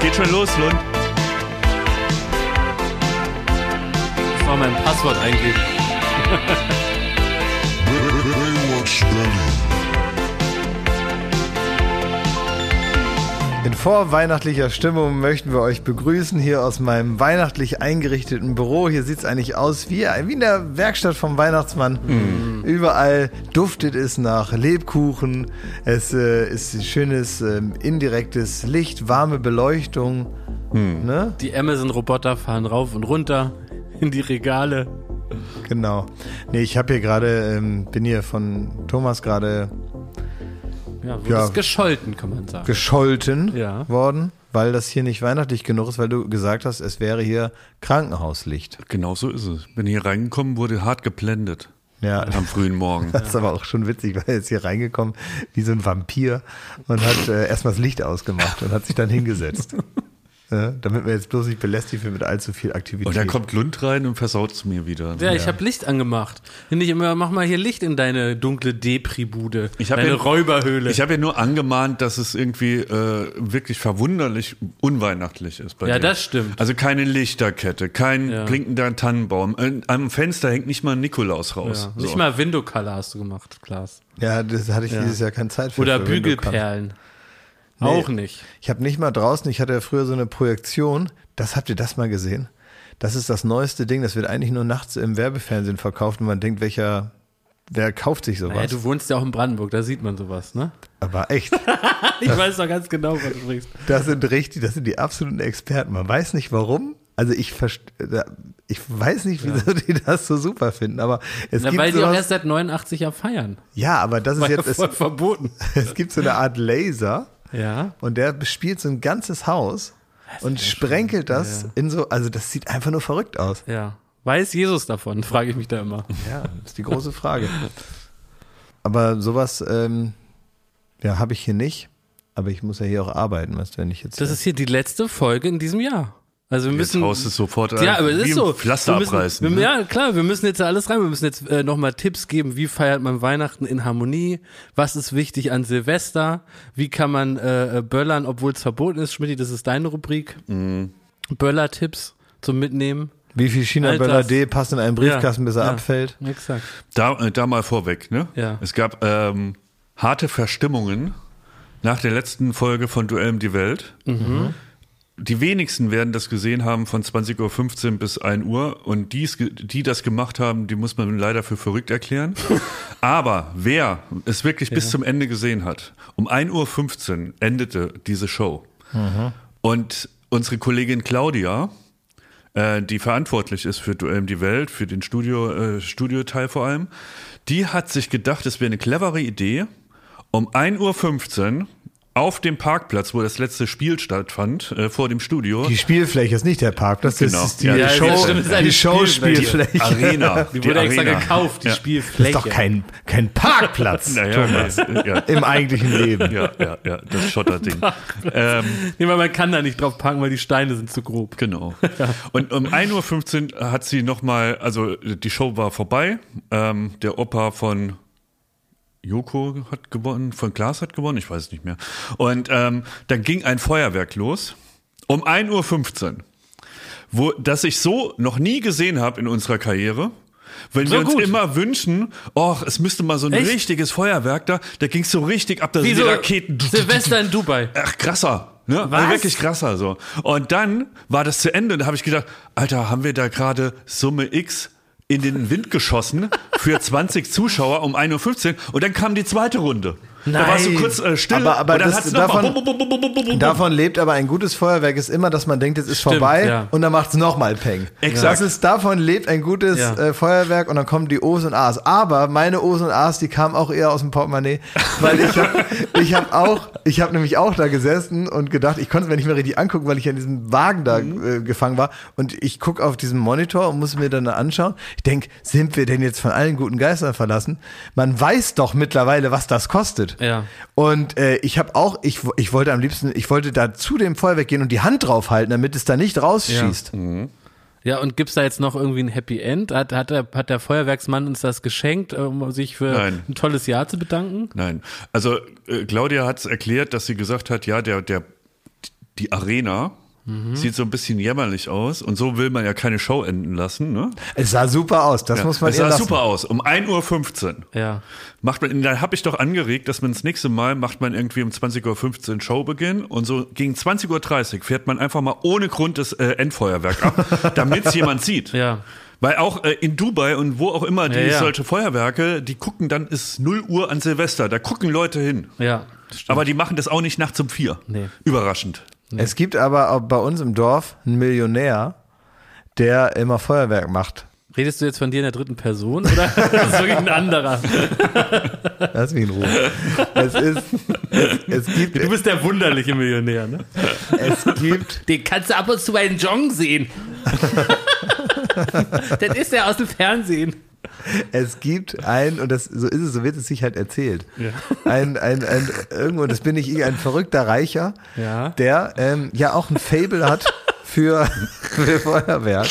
Geht schon los, Lund. Das war mein Passwort Berlin. Vorweihnachtlicher Stimmung möchten wir euch begrüßen hier aus meinem weihnachtlich eingerichteten Büro. Hier sieht es eigentlich aus wie, wie in der Werkstatt vom Weihnachtsmann. Mhm. Überall duftet es nach Lebkuchen. Es äh, ist schönes äh, indirektes Licht, warme Beleuchtung. Mhm. Ne? Die Amazon-Roboter fahren rauf und runter in die Regale. Genau. Nee, ich habe hier gerade, ähm, bin hier von Thomas gerade Ja, wurde Ja. es gescholten, kann man sagen. gescholten Ja. worden, weil das hier nicht weihnachtlich genug ist, weil du gesagt hast, es wäre hier Krankenhauslicht. Genau so ist es. Bin hier reingekommen, wurde hart geblendet Ja, am frühen Morgen. Das ist aber auch schon witzig, weil er ist hier reingekommen wie so ein Vampir und hat äh, erstmal das Licht ausgemacht und hat sich dann hingesetzt. ja, damit wir jetzt bloß nicht belästigt wird mit allzu viel Aktivität. Und dann kommt Lund rein und versaut es mir wieder. Ja, ich habe Licht angemacht. Finde ich immer, mach mal hier Licht in deine dunkle Depri-Bude. Ich hab Deine ja- Räuberhöhle. Ich habe ja nur angemahnt, dass es irgendwie äh, wirklich verwunderlich unweihnachtlich ist bei Ja, dir. das stimmt. Also keine Lichterkette, kein Ja. blinkender Tannenbaum. Äh, Am Fenster hängt nicht mal ein Nikolaus ja. raus. Nicht So. mal Window Color hast du gemacht, Klaas. ja, das hatte ich dieses Jahr keine Zeit für. Oder für Bügelperlen. Nee. Auch nicht. Ich habe nicht mal draußen, ich hatte ja früher so eine Projektion, das habt ihr das mal gesehen? Das ist das neueste Ding, das wird eigentlich nur nachts im Werbefernsehen verkauft und man denkt, welcher, wer kauft sich sowas? Naja, du wohnst ja auch in Brandenburg, da sieht man sowas, ne? Aber echt, Ich weiß doch ganz genau, was du sprichst. das sind richtig, das sind die absoluten Experten. Man weiß nicht warum. Also ich verst- da- ich weiß nicht, wieso die das so super finden, aber es Na, gibt weil die auch sowas, erst seit 89 ja feiern. ja, aber das ist War ja jetzt, es, voll verboten. es gibt so eine Art Laser Ja. und der bespielt so ein ganzes Haus und sprenkelt das in so, also das sieht einfach nur verrückt aus. Ja. Weiß Jesus davon, frage ich mich da immer. Ja, das ist die große Frage. Aber sowas, ähm, ja, habe ich hier nicht. Aber ich muss ja hier auch arbeiten, weißt du, wenn ich jetzt. Das ist hier die letzte Folge in diesem Jahr. Also wir Jetzt müssen. haust es sofort ja, aber es wie ist ein so. Pflaster wir müssen, abreißen. Wir, ne? Ja, klar, wir müssen jetzt da alles rein. Wir müssen jetzt äh, nochmal Tipps geben, wie feiert man Weihnachten in Harmonie? Was ist wichtig an Silvester? Wie kann man äh, äh, böllern, obwohl es verboten ist? Schmidti, das ist deine Rubrik. Mhm. Böller-Tipps zum Mitnehmen. Wie viel China Alter. Böller D passt in einen Briefkasten, bis er ja. abfällt? Exakt. Da, äh, da mal vorweg, ne? Ja. Es gab ähm, harte Verstimmungen nach der letzten Folge von Duell um die Welt. Die wenigsten werden das gesehen haben von 20.15 Uhr bis 1 Uhr und dies, ge- die das gemacht haben, die muss man leider für verrückt erklären. Aber wer es wirklich bis zum Ende gesehen hat, um 1.15 Uhr endete diese Show. Und unsere Kollegin Claudia, äh, die verantwortlich ist für Duell die Welt, für den Studio, äh, Studioteil vor allem, die hat sich gedacht, es wäre eine clevere Idee, um 1.15 Uhr auf dem Parkplatz, wo das letzte Spiel stattfand, äh, vor dem Studio, Die Spielfläche ist nicht der Parkplatz, das Genau. ist die Ja, ja, Show, stimmt, ist eine die Spielfläche. Showspielfläche. Arena. Die wurde extra Arena. gekauft, die Ja. Spielfläche. Das ist doch kein, kein Parkplatz, Naja, Thomas, nee, ja, im eigentlichen Leben. ja, ja, ja, das Schotterding. ähm, Nee, weil man kann da nicht drauf parken, weil die Steine sind zu grob. Genau. Und um 1.15 Uhr hat sie nochmal, also die Show war vorbei. Ähm, der Opa von Joko hat gewonnen, von Klaas hat gewonnen, ich weiß es nicht mehr. Und ähm, dann ging ein Feuerwerk los um 1.15 Uhr, wo, das ich so noch nie gesehen habe in unserer Karriere. Wenn So wir uns gut. immer wünschen, oh, es müsste mal so ein Echt? richtiges Feuerwerk da, da ging es so richtig ab, da sind die Wieso? Raketen. Silvester in Dubai. Ach, krasser. Ne? Was? Also wirklich krasser so. Und dann war das zu Ende und da habe ich gedacht, Alter, haben wir da gerade Summe X in den Wind geschossen für 20 Zuschauer um 1.15 Uhr und dann kam die zweite Runde. Da warst du Nein. kurz äh, still Aber- aber und dann das- davon- bum, bum, bum, bum, bum, bum, bum. Davon lebt aber ein gutes Feuerwerk ist immer, dass man denkt, es ist Stimmt, vorbei ja. und dann macht es nochmal Peng. Exakt. Das ist, davon lebt ein gutes Ja. äh, Feuerwerk und dann kommen die O's und A's. Aber meine O's und A's, die kamen auch eher aus dem Portemonnaie, weil ich habe ich hab auch, ich habe nämlich auch da gesessen und gedacht, ich konnte es mir nicht mehr richtig angucken, weil ich an diesem Wagen da Mhm. äh, gefangen war und ich gucke auf diesen Monitor und muss mir dann anschauen. Ich denk, sind wir denn jetzt von allen guten Geistern verlassen? Man weiß doch mittlerweile, was das kostet. Ja. Und äh, ich habe auch, ich, ich wollte am liebsten, ich wollte da zu dem Feuerwerk gehen und die Hand draufhalten, damit es da nicht rausschießt. Ja, und gibt's da jetzt noch irgendwie ein Happy End? Hat, hat, der, hat der Feuerwerksmann uns das geschenkt, um sich für Nein. ein tolles Jahr zu bedanken? Nein. Also äh, Claudia hat es erklärt, dass sie gesagt hat, ja, der, der, die Arena. Sieht so ein bisschen jämmerlich aus und so will man ja keine Show enden lassen. Ne? Es sah super aus, das muss man es ihr sah lassen. super aus. Um 1.15 Uhr. Ja. Macht man, da habe ich doch angeregt, dass man das nächste Mal macht man irgendwie um 20.15 Uhr Showbeginn und so gegen 20.30 Uhr fährt man einfach mal ohne Grund das äh, Endfeuerwerk ab, damit es jemand sieht. Ja. Weil auch äh, in Dubai und wo auch immer die Ja, ja. solche Feuerwerke, die gucken dann ist 0 Uhr an Silvester, da gucken Leute hin. Ja. Stimmt. Aber die machen das auch nicht nachts um vier. Nee. Überraschend. Es gibt aber auch bei uns im Dorf einen Millionär, der immer Feuerwerk macht. Redest du jetzt von dir in der dritten Person oder ist das wirklich ein anderer? Lass mich in Ruhe. Es ist, es, es gibt, Du bist der wunderliche Millionär, ne? es gibt, Den kannst du ab und zu bei den Jong sehen. das ist der aus dem Fernsehen. Es gibt ein, und das, so ist es, so wird es sich halt erzählt. Ein, ein, ein, irgendwo, das bin ich, ein verrückter Reicher, Ja. der ähm, ja auch ein Fable hat für, für Feuerwerk.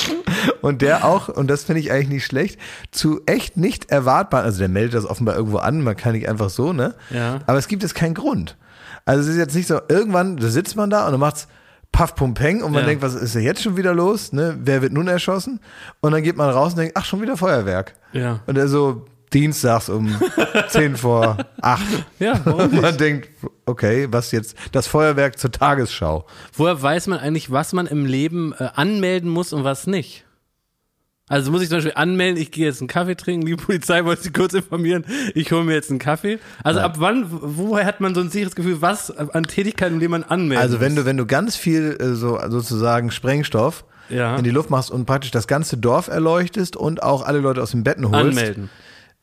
Und der auch, und das finde ich eigentlich nicht schlecht, zu echt nicht erwartbaren, also der meldet das offenbar irgendwo an, man kann nicht einfach so, ne? Ja. Aber es gibt jetzt keinen Grund. Also es ist jetzt nicht so, irgendwann, da sitzt man da und dann macht's Puff Pum Peng und man Ja. denkt, was ist denn jetzt schon wieder los? Ne? Wer wird nun erschossen? Und dann geht man raus und denkt, ach, schon wieder Feuerwerk. Ja. Und er so dienstags um 10 vor 8. Ja, warum Und man denkt, okay, was jetzt? Das Feuerwerk zur Tagesschau. Woher weiß man eigentlich, was man im Leben äh, anmelden muss und was nicht? Also muss ich zum Beispiel anmelden, ich gehe jetzt einen Kaffee trinken, die Polizei wollte Sie kurz informieren, ich hole mir jetzt einen Kaffee. Also ab wann, woher hat man so ein sicheres Gefühl, was an Tätigkeiten, denen man anmeldet? Also wenn du, wenn du ganz viel äh, so sozusagen Sprengstoff Ja. in die Luft machst und praktisch das ganze Dorf erleuchtest und auch alle Leute aus den Betten holst. anmelden.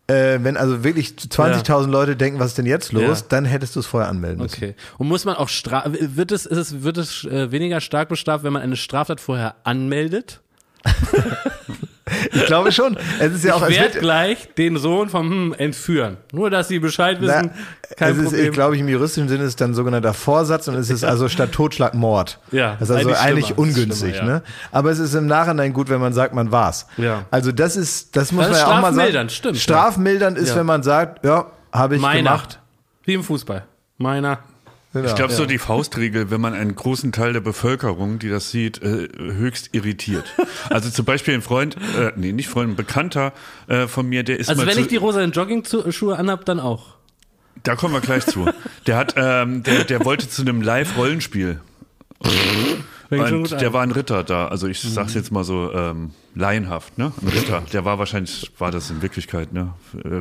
Äh, wenn also wirklich 20.000 Leute denken, was ist denn jetzt los, Ja. dann hättest du es vorher anmelden müssen. Okay. Und muss man auch stra wird es, ist es, wird es äh, weniger stark bestraft, wenn man eine Straftat vorher anmeldet? Ich glaube schon. Es ist ja auch, ich werde wird, gleich den Sohn vom hm, entführen. Nur, dass sie Bescheid na, wissen, kein es ist, Problem. ich glaube, im juristischen Sinne ist es dann sogenannter Vorsatz und es ist also statt Totschlag Mord. Ja, Das ist also eigentlich eigentlich, ungünstig, schlimmer, ja. ne? Aber es ist im Nachhinein gut, wenn man sagt, man war's. Ja. Also das ist, das muss Das man ja auch mal sagen. strafmildernd, stimmt, ja. Strafmildernd ist, Ja. wenn man sagt, ja, habe ich Meiner. gemacht. Wie im Fußball. Meiner. Genau. Ich glaube, so die Faustregel, wenn man einen großen Teil der Bevölkerung, die das sieht, äh, höchst irritiert. Also zum Beispiel ein Freund, äh, nee, nicht Freund, ein Bekannter äh, von mir, der ist Also mal wenn zu, ich die rosa Jogging-Schuhe anhab, dann auch. da kommen wir gleich zu. Der hat, ähm, der, der wollte zu einem Live-Rollenspiel. Und an. der war ein Ritter da, also ich sag's jetzt mal so ähm, laienhaft, ne? Ein Ritter. Der war wahrscheinlich, war das in Wirklichkeit, ne?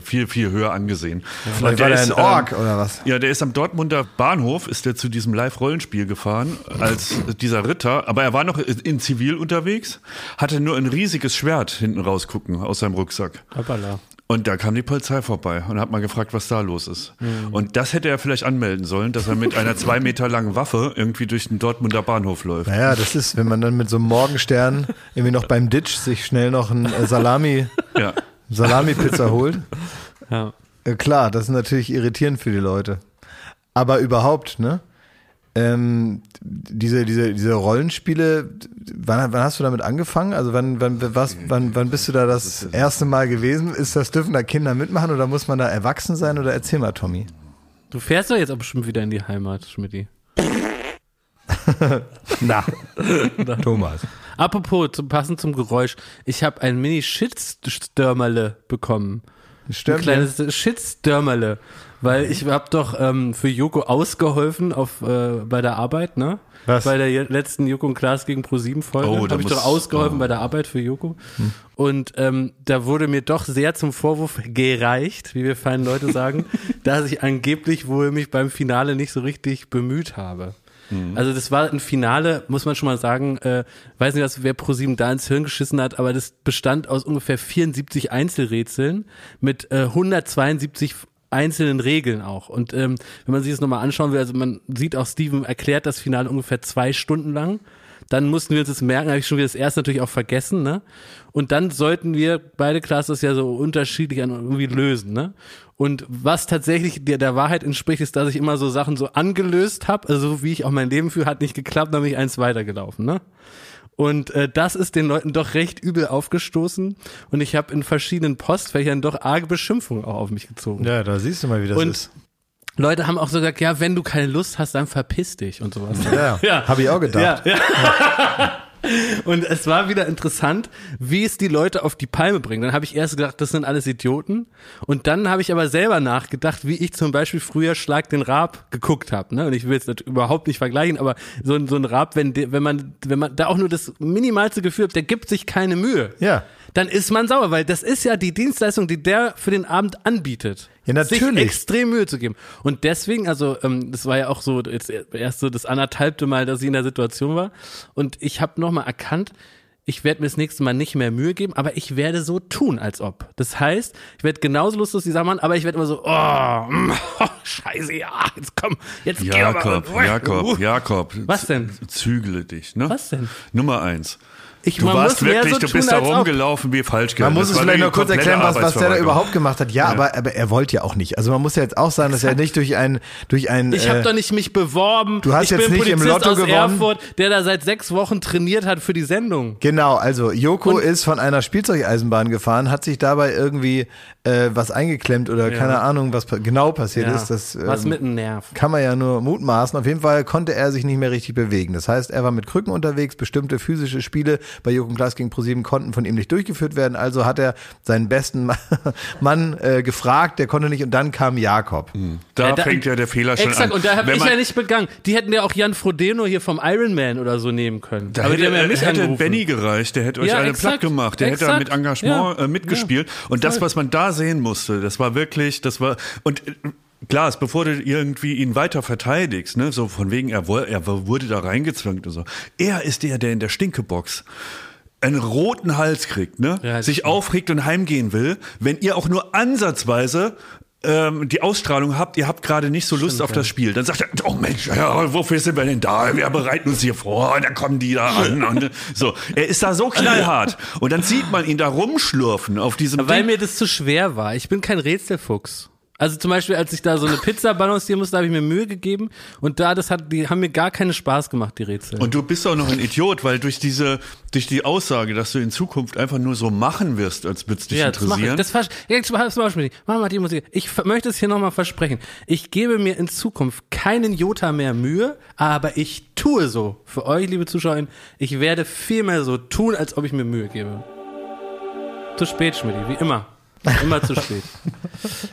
Viel, viel höher angesehen. Vielleicht Und war der ist, ein Ork ähm, oder was? Ja, der ist am Dortmunder Bahnhof, ist der zu diesem Live-Rollenspiel gefahren, als dieser Ritter, aber er war noch in Zivil unterwegs, hatte nur ein riesiges Schwert hinten rausgucken aus seinem Rucksack. Hoppala. Und da kam die Polizei vorbei und hat mal gefragt, was da los ist. Und das hätte er vielleicht anmelden sollen, dass er mit einer zwei Meter langen Waffe irgendwie durch den Dortmunder Bahnhof läuft. Naja, das ist, wenn man dann mit so einem Morgenstern irgendwie noch beim Ditch sich schnell noch ein äh, Salami, Ja. Salami-Pizza holt. Ja. Äh, klar, das ist natürlich irritierend für die Leute. Aber überhaupt, ne? Ähm, diese, diese, diese Rollenspiele, wann, wann hast du damit angefangen? Also wann, wann, was, wann, wann bist du da das erste Mal gewesen? Ist das, dürfen da Kinder mitmachen oder muss man da erwachsen sein? Oder erzähl mal, Tommy. Du fährst doch jetzt auch bestimmt wieder in die Heimat, Schmidti. Na, Thomas. Apropos, zum, passend zum Geräusch. Ich habe ein Mini-Shitstürmerle bekommen. Ein kleines Shitstürmerle. Weil ich habe doch ähm, für Joko ausgeholfen auf, äh, bei der Arbeit, ne? Was? Bei der letzten Joko und Klaas gegen Pro7 Folge Oh, habe ich doch ausgeholfen oh. bei der Arbeit für Joko. Und ähm, da wurde mir doch sehr zum Vorwurf gereicht, wie wir feinen Leute sagen, dass ich angeblich wohl mich beim Finale nicht so richtig bemüht habe. Also das war ein Finale, muss man schon mal sagen, äh, weiß nicht, was, wer ProSieben da ins Hirn geschissen hat, aber das bestand aus ungefähr 74 Einzelrätseln mit äh, 172 einzelnen Regeln auch. Und ähm, wenn man sich das nochmal anschauen will, also man sieht auch, Steven erklärt das Finale ungefähr zwei Stunden lang. Dann mussten wir uns das merken, habe ich schon wieder das erste natürlich auch vergessen, ne? Und dann sollten wir beide Classes ja so unterschiedlich irgendwie lösen, ne? Und was tatsächlich der, der Wahrheit entspricht, ist, dass ich immer so Sachen so angelöst habe, also so wie ich auch mein Leben führe, hat nicht geklappt, dann bin ich eins weitergelaufen, ne? Und äh, das ist den Leuten doch recht übel aufgestoßen. Und ich habe in verschiedenen Postfächern doch arge Beschimpfungen auch auf mich gezogen. Ja, da siehst du mal, wie das Und ist. Leute haben auch so gesagt, ja, wenn du keine Lust hast, dann verpiss dich und sowas. Ja, Ja. habe ich auch gedacht. Ja, ja. Und es war wieder interessant, wie es die Leute auf die Palme bringt. Dann habe ich erst gedacht, das sind alles Idioten. Und dann habe ich aber selber nachgedacht, wie ich zum Beispiel früher Schlag den Raab geguckt habe. Ne? Und ich will es überhaupt nicht vergleichen, aber so, ein- so ein Raab, wenn, wenn, man, wenn man da auch nur das minimalste Gefühl hat, der gibt sich keine Mühe. Ja. Dann ist man sauer, weil das ist ja die Dienstleistung, die der für den Abend anbietet. Ja, natürlich. Sich extrem Mühe zu geben. Und deswegen, also ähm, das war ja auch so jetzt erst so das anderthalbte Mal, dass ich in der Situation war. Und ich habe nochmal erkannt, ich werde mir das nächste Mal nicht mehr Mühe geben, aber ich werde so tun, als ob. Das heißt, ich werde genauso lustig wie dieser Mann, aber ich werde immer so, oh, mm, oh, scheiße, ja, jetzt komm, jetzt geh aber. Jakob, Jakob, Jakob. Was denn? Zügle dich, ne? Was denn? Nummer eins. Ich, Du man warst wirklich, so du bist da rumgelaufen wie falsch Man muss es vielleicht noch kurz erklären, was, was der da überhaupt gemacht hat. Ja, Ja. Aber, aber er wollte ja auch nicht. Also man muss ja jetzt auch sagen, dass er nicht durch ein, durch ein, Ich habe äh, doch nicht mich beworben. du hast ich jetzt bin nicht im Lotto aus gewonnen. Erfurt, der da seit sechs Wochen trainiert hat für die Sendung. Genau, also Joko Und- ist von einer Spielzeugeisenbahn gefahren, hat sich dabei irgendwie äh, was eingeklemmt oder keine Ahnung, was genau passiert ist. Das, was ähm, mit dem Nerv. kann man ja nur mutmaßen. Auf jeden Fall konnte er sich nicht mehr richtig bewegen. Das heißt, er war mit Krücken unterwegs. Bestimmte physische Spiele bei und Klaas gegen ProSieben konnten von ihm nicht durchgeführt werden. Also hat er seinen besten Ma- Mann äh, gefragt, der konnte nicht. Und dann kam Jakob. Da, Ja, da- fängt ja der Fehler schon Exakt, an. und da habe ich ja nicht begangen. Die hätten ja auch Jan Frodeno hier vom Iron Man oder so nehmen können. Da Aber hätte, ja mich hätte. Benny gereicht, der hätte euch Ja, alle exakt, platt gemacht, der hätte da mit exakt, Engagement ja, äh, mitgespielt. und das, was man da sehen musste, das war wirklich, das war und äh, Klaas, bevor du irgendwie ihn weiter verteidigst, ne, so von wegen, er, er wurde da reingezwängt und so. Er ist der, der in der Stinkebox einen roten Hals kriegt, ne, Ja, sich stimmt. aufregt und heimgehen will, wenn ihr auch nur ansatzweise ähm, die Ausstrahlung habt, ihr habt gerade nicht so Lust auf das Spiel. Dann sagt er, oh Mensch, ja, wofür sind wir denn da? Wir bereiten uns hier vor, und dann kommen die da an. Und so, er ist da so knallhart. Und dann sieht man ihn da rumschlurfen auf diesem Weil Ding. mir das zu schwer war. Ich bin kein Rätselfuchs. Also zum Beispiel, als ich da so eine Pizza balancieren musste, habe ich mir Mühe gegeben und da, das hat, die haben mir gar keinen Spaß gemacht, die Rätsel. Und du bist auch noch ein Idiot, weil durch diese, durch die Aussage, dass du in Zukunft einfach nur so machen wirst, als würde es dich ja, das mache ich. interessieren. Das, das mach ich. Mach mal die Musik. Ich möchte es hier nochmal versprechen. Ich gebe mir in Zukunft keinen Jota mehr Mühe, aber ich tue so. Für euch, liebe Zuschauer, ich werde viel mehr so tun, als ob ich mir Mühe gebe. Zu spät, Schmidt, wie immer. Immer zu spät.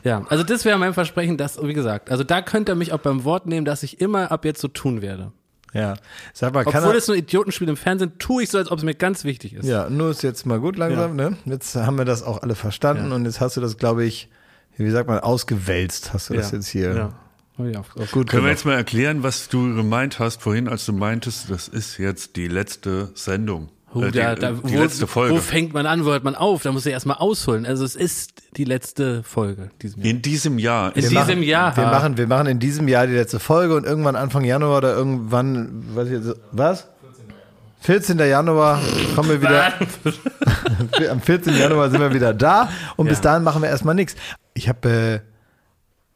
Ja, also das wäre mein Versprechen, dass, wie gesagt, also da könnt ihr mich auch beim Wort nehmen, dass ich immer ab jetzt so tun werde. Ja. Sag mal, kann Obwohl er, es so ein Idiotenspiel im Fernsehen, tue ich so, als ob es mir ganz wichtig ist. Ja, nur ist jetzt mal gut langsam, ne? Jetzt haben wir das auch alle verstanden und jetzt hast du das, glaube ich, wie sagt man, ausgewälzt, hast du das Ja. jetzt hier. Ja. Ja, Gut Können wir jetzt mal erklären, was du gemeint hast vorhin, als du meintest, das ist jetzt die letzte Sendung. Oh, äh, die da, da, die wo, letzte Folge. Wo fängt man an, wo hört man auf? Da muss ich erstmal ausholen. Also es ist die letzte Folge diesem Jahr. in diesem Jahr. In Wir diesem machen, Jahr. Wir machen, wir machen in diesem Jahr die letzte Folge und irgendwann Anfang Januar oder irgendwann, weiß ich jetzt, was? 14. Januar kommen wir wieder. Am 14. Januar sind wir wieder da und bis dahin machen wir erstmal nichts. Ich habe äh,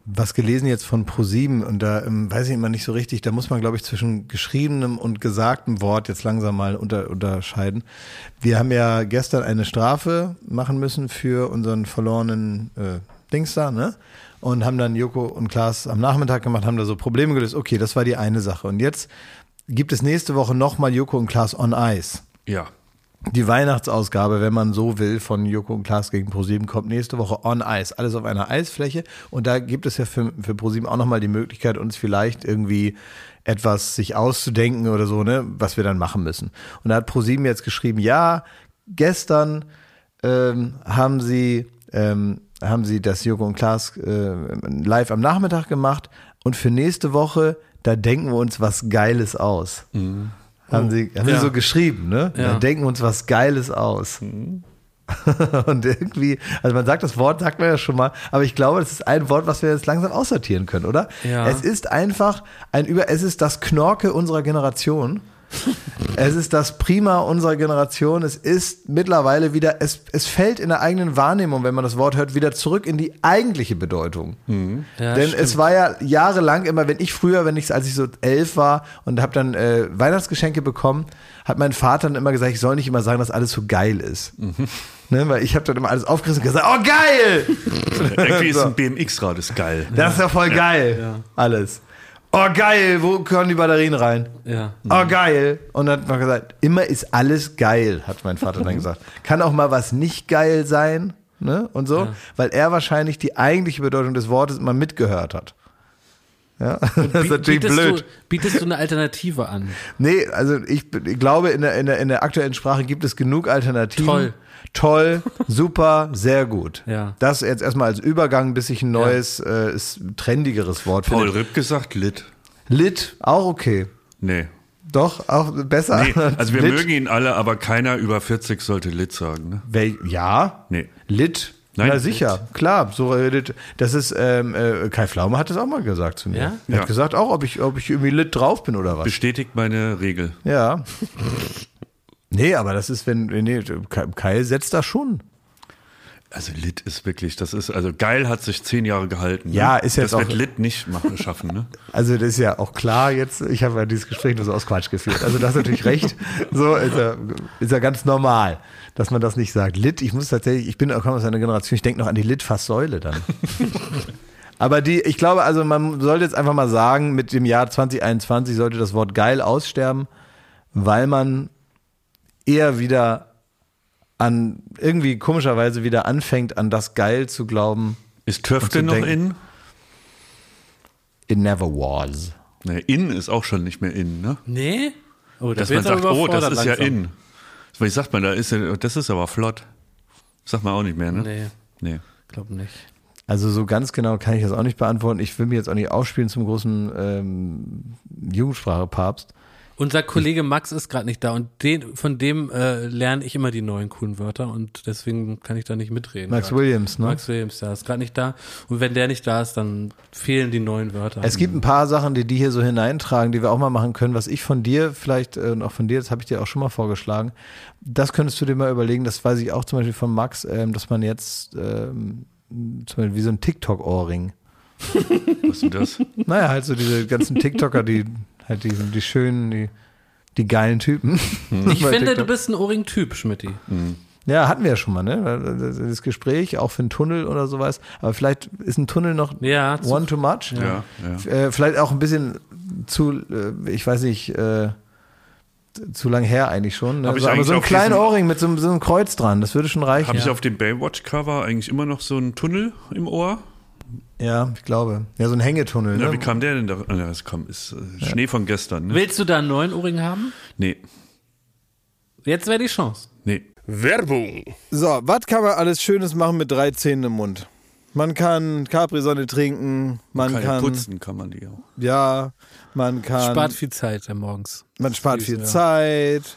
was gelesen jetzt von ProSieben und da ähm, weiß ich immer nicht so richtig, da muss man glaube ich zwischen geschriebenem und gesagtem Wort jetzt langsam mal unter, unterscheiden. Wir haben ja gestern eine Strafe machen müssen für unseren verlorenen äh, Dings da, ne? Und haben dann Joko und Klaas am Nachmittag gemacht, haben da so Probleme gelöst. Okay, das war die eine Sache. Und jetzt gibt es nächste Woche nochmal Joko und Klaas on Ice. Ja. Die Weihnachtsausgabe, wenn man so will, von Joko und Klaas gegen ProSieben kommt nächste Woche on Ice. Alles auf einer Eisfläche. Und da gibt es ja für, für ProSieben auch nochmal die Möglichkeit, uns vielleicht irgendwie etwas sich auszudenken oder so, ne, was wir dann machen müssen. Und da hat ProSieben jetzt geschrieben, ja, gestern ähm, haben sie, ähm, haben sie das Joko und Klaas äh, live am Nachmittag gemacht und für nächste Woche, da denken wir uns was Geiles aus. Haben, sie, haben Ja. sie so geschrieben, ne? Ja. Da denken uns was Geiles aus. und irgendwie, also man sagt das Wort, sagt man ja schon mal, aber ich glaube, das ist ein Wort, was wir jetzt langsam aussortieren können, oder? Ja. Es ist einfach ein Über, es ist das Knorke unserer Generation. Es ist das Prima unserer Generation. Es ist mittlerweile wieder, es, es fällt in der eigenen Wahrnehmung, wenn man das Wort hört, wieder zurück in die eigentliche Bedeutung. Ja, Denn stimmt. es war ja jahrelang immer, wenn ich früher, wenn ich, als ich so elf war und habe dann äh, Weihnachtsgeschenke bekommen, hat mein Vater dann immer gesagt, ich soll nicht immer sagen, dass alles so geil ist. Ne, weil ich habe dann immer alles aufgerissen und gesagt, oh geil! Irgendwie ist So. ein BMX-Rad ist geil. Das ist ja voll geil. Alles. Oh geil, wo können die Batterien rein? Ja. Oh geil. Und dann hat man gesagt, immer ist alles geil, hat mein Vater dann gesagt. Kann auch mal was nicht geil sein, ne? Und so, weil er wahrscheinlich die eigentliche Bedeutung des Wortes immer mitgehört hat. Ja, das ist natürlich bietest blöd. Du, bietest du eine Alternative an? Nee, also ich, ich glaube, in der, in, der, in der aktuellen Sprache gibt es genug Alternativen. Toll. Toll, super, sehr gut. Ja. Das jetzt erstmal als Übergang, bis ich ein neues, äh, ist, trendigeres Wort Paul finde. Ripp gesagt, Lit. Lit, auch okay. Nee. Doch, auch besser. nee. als Also wir Lit. mögen ihn alle, aber keiner über 40 sollte Lit sagen. Ne? Wel ja? Nee. Lit. Nein, Na sicher, klar. So redet. Das ist ähm, äh, Kai Pflaume hat das auch mal gesagt zu mir. Ja? Er Ja. hat gesagt auch, ob ich, ob ich irgendwie lit drauf bin oder was. Bestätigt meine Regel. Ja. nee, aber das ist, wenn nee, Kai- setzt da schon. Also Lit ist wirklich, das ist, also geil hat sich zehn Jahre gehalten. Ne? Ja, ist jetzt Das wird auch- Lit nicht machen, schaffen, ne? Also das ist ja auch klar jetzt, ich habe ja dieses Gespräch nur so aus Quatsch geführt. Also das ist natürlich recht. So ist ja, ist ja ganz normal, dass man das nicht sagt. Lit, ich muss tatsächlich, ich bin auch aus einer Generation, ich denke noch an die Litfaßsäule dann. Aber die, ich glaube, also man sollte jetzt einfach mal sagen, mit dem Jahr 2021 sollte das Wort geil aussterben, weil man eher wieder an, irgendwie komischerweise wieder anfängt, an das geil zu glauben. Ist Töfte noch denken- in? It never was. Nee, in ist auch schon nicht mehr in, ne? Nee? Oh, da Dass man sagt, oh, das ist ja langsam. in. Wie sagt man, da ist ja, das ist aber flott. Sagt man auch nicht mehr, ne? Nee, Nee. glaub nicht. Also so ganz genau kann ich das auch nicht beantworten. Ich will mich jetzt auch nicht ausspielen zum großen ähm, Jugendsprache-Papst. Unser Kollege Max ist gerade nicht da und den, von dem äh, lerne ich immer die neuen coolen Wörter und deswegen kann ich da nicht mitreden. Max grad. Williams, ne? Max Williams, der ist gerade nicht da. Und wenn der nicht da ist, dann fehlen die neuen Wörter. Es gibt ein paar Sachen, die die hier so hineintragen, die wir auch mal machen können, was ich von dir vielleicht äh, und auch von dir, das habe ich dir auch schon mal vorgeschlagen. Das könntest du dir mal überlegen, das weiß ich auch zum Beispiel von Max, ähm, dass man jetzt ähm, zum Beispiel wie so ein TikTok-Ohrring. Was ist das? Naja, halt so diese ganzen TikToker, die halt die, die schönen, die, die geilen Typen. ich Bei finde, TikTok. du bist ein Ohrring-Typ, Schmidti. Ja, hatten wir ja schon mal, ne? Das Gespräch, auch für einen Tunnel oder sowas. Aber vielleicht ist ein Tunnel noch Ja, zu- one too much. Ja, ja. Äh, vielleicht auch ein bisschen zu, äh, ich weiß nicht, äh, zu lang her eigentlich schon. Ne? Hab ich aber eigentlich so ein kleiner Ohrring mit so, einem- so einem Kreuz dran, das würde schon reichen. Habe ich auf dem Baywatch-Cover eigentlich immer noch so einen Tunnel im Ohr? Ja, ich glaube. Ja, so ein Hängetunnel. Ja, ne? wie kam der denn da? Das kam, ist äh, Schnee von gestern, ne? Willst du da einen neuen Ohrring haben? Nee, Jetzt wäre die Chance. nee. Werbung. So, was kann man alles Schönes machen mit drei Zähnen im Mund? Man kann Capri-Sonne trinken, man Kann kann, putzen kann man die auch. ja, man kann, Spart viel Zeit morgens. man spart viel Ja. Zeit.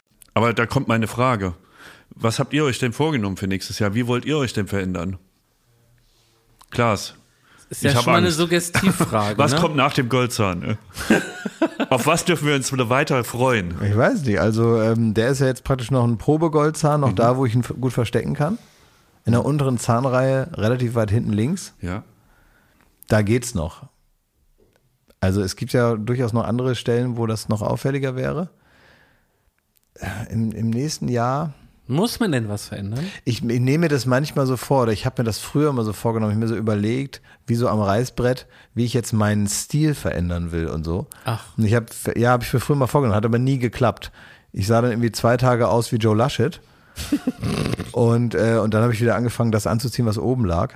Aber da kommt meine Frage. Was habt ihr euch denn vorgenommen für nächstes Jahr? Wie wollt ihr euch denn verändern? Klaas, Ist ja Ich schon mal eine. Suggestivfrage. was ne? kommt nach dem Goldzahn? ne? Auf was dürfen wir uns wieder weiter freuen? Ich weiß nicht. Also ähm, der ist ja jetzt praktisch noch ein Probegoldzahn, noch da, wo ich ihn gut verstecken kann. In der unteren Zahnreihe, relativ weit hinten links. Ja. Da geht's noch. Also es gibt ja durchaus noch andere Stellen, wo das noch auffälliger wäre. Im, im nächsten Jahr, Muss man denn was verändern? ich, ich nehme mir das manchmal so vor, oder ich habe mir das früher immer so vorgenommen, ich habe mir so überlegt, wie so am Reißbrett, wie ich jetzt meinen Stil verändern will und so. Ach. Und ich habe, ja, habe ich mir früher mal vorgenommen, hat aber nie geklappt. Ich sah dann irgendwie zwei Tage aus wie Joe Laschet. und, äh, und dann habe ich wieder angefangen, das anzuziehen, was oben lag.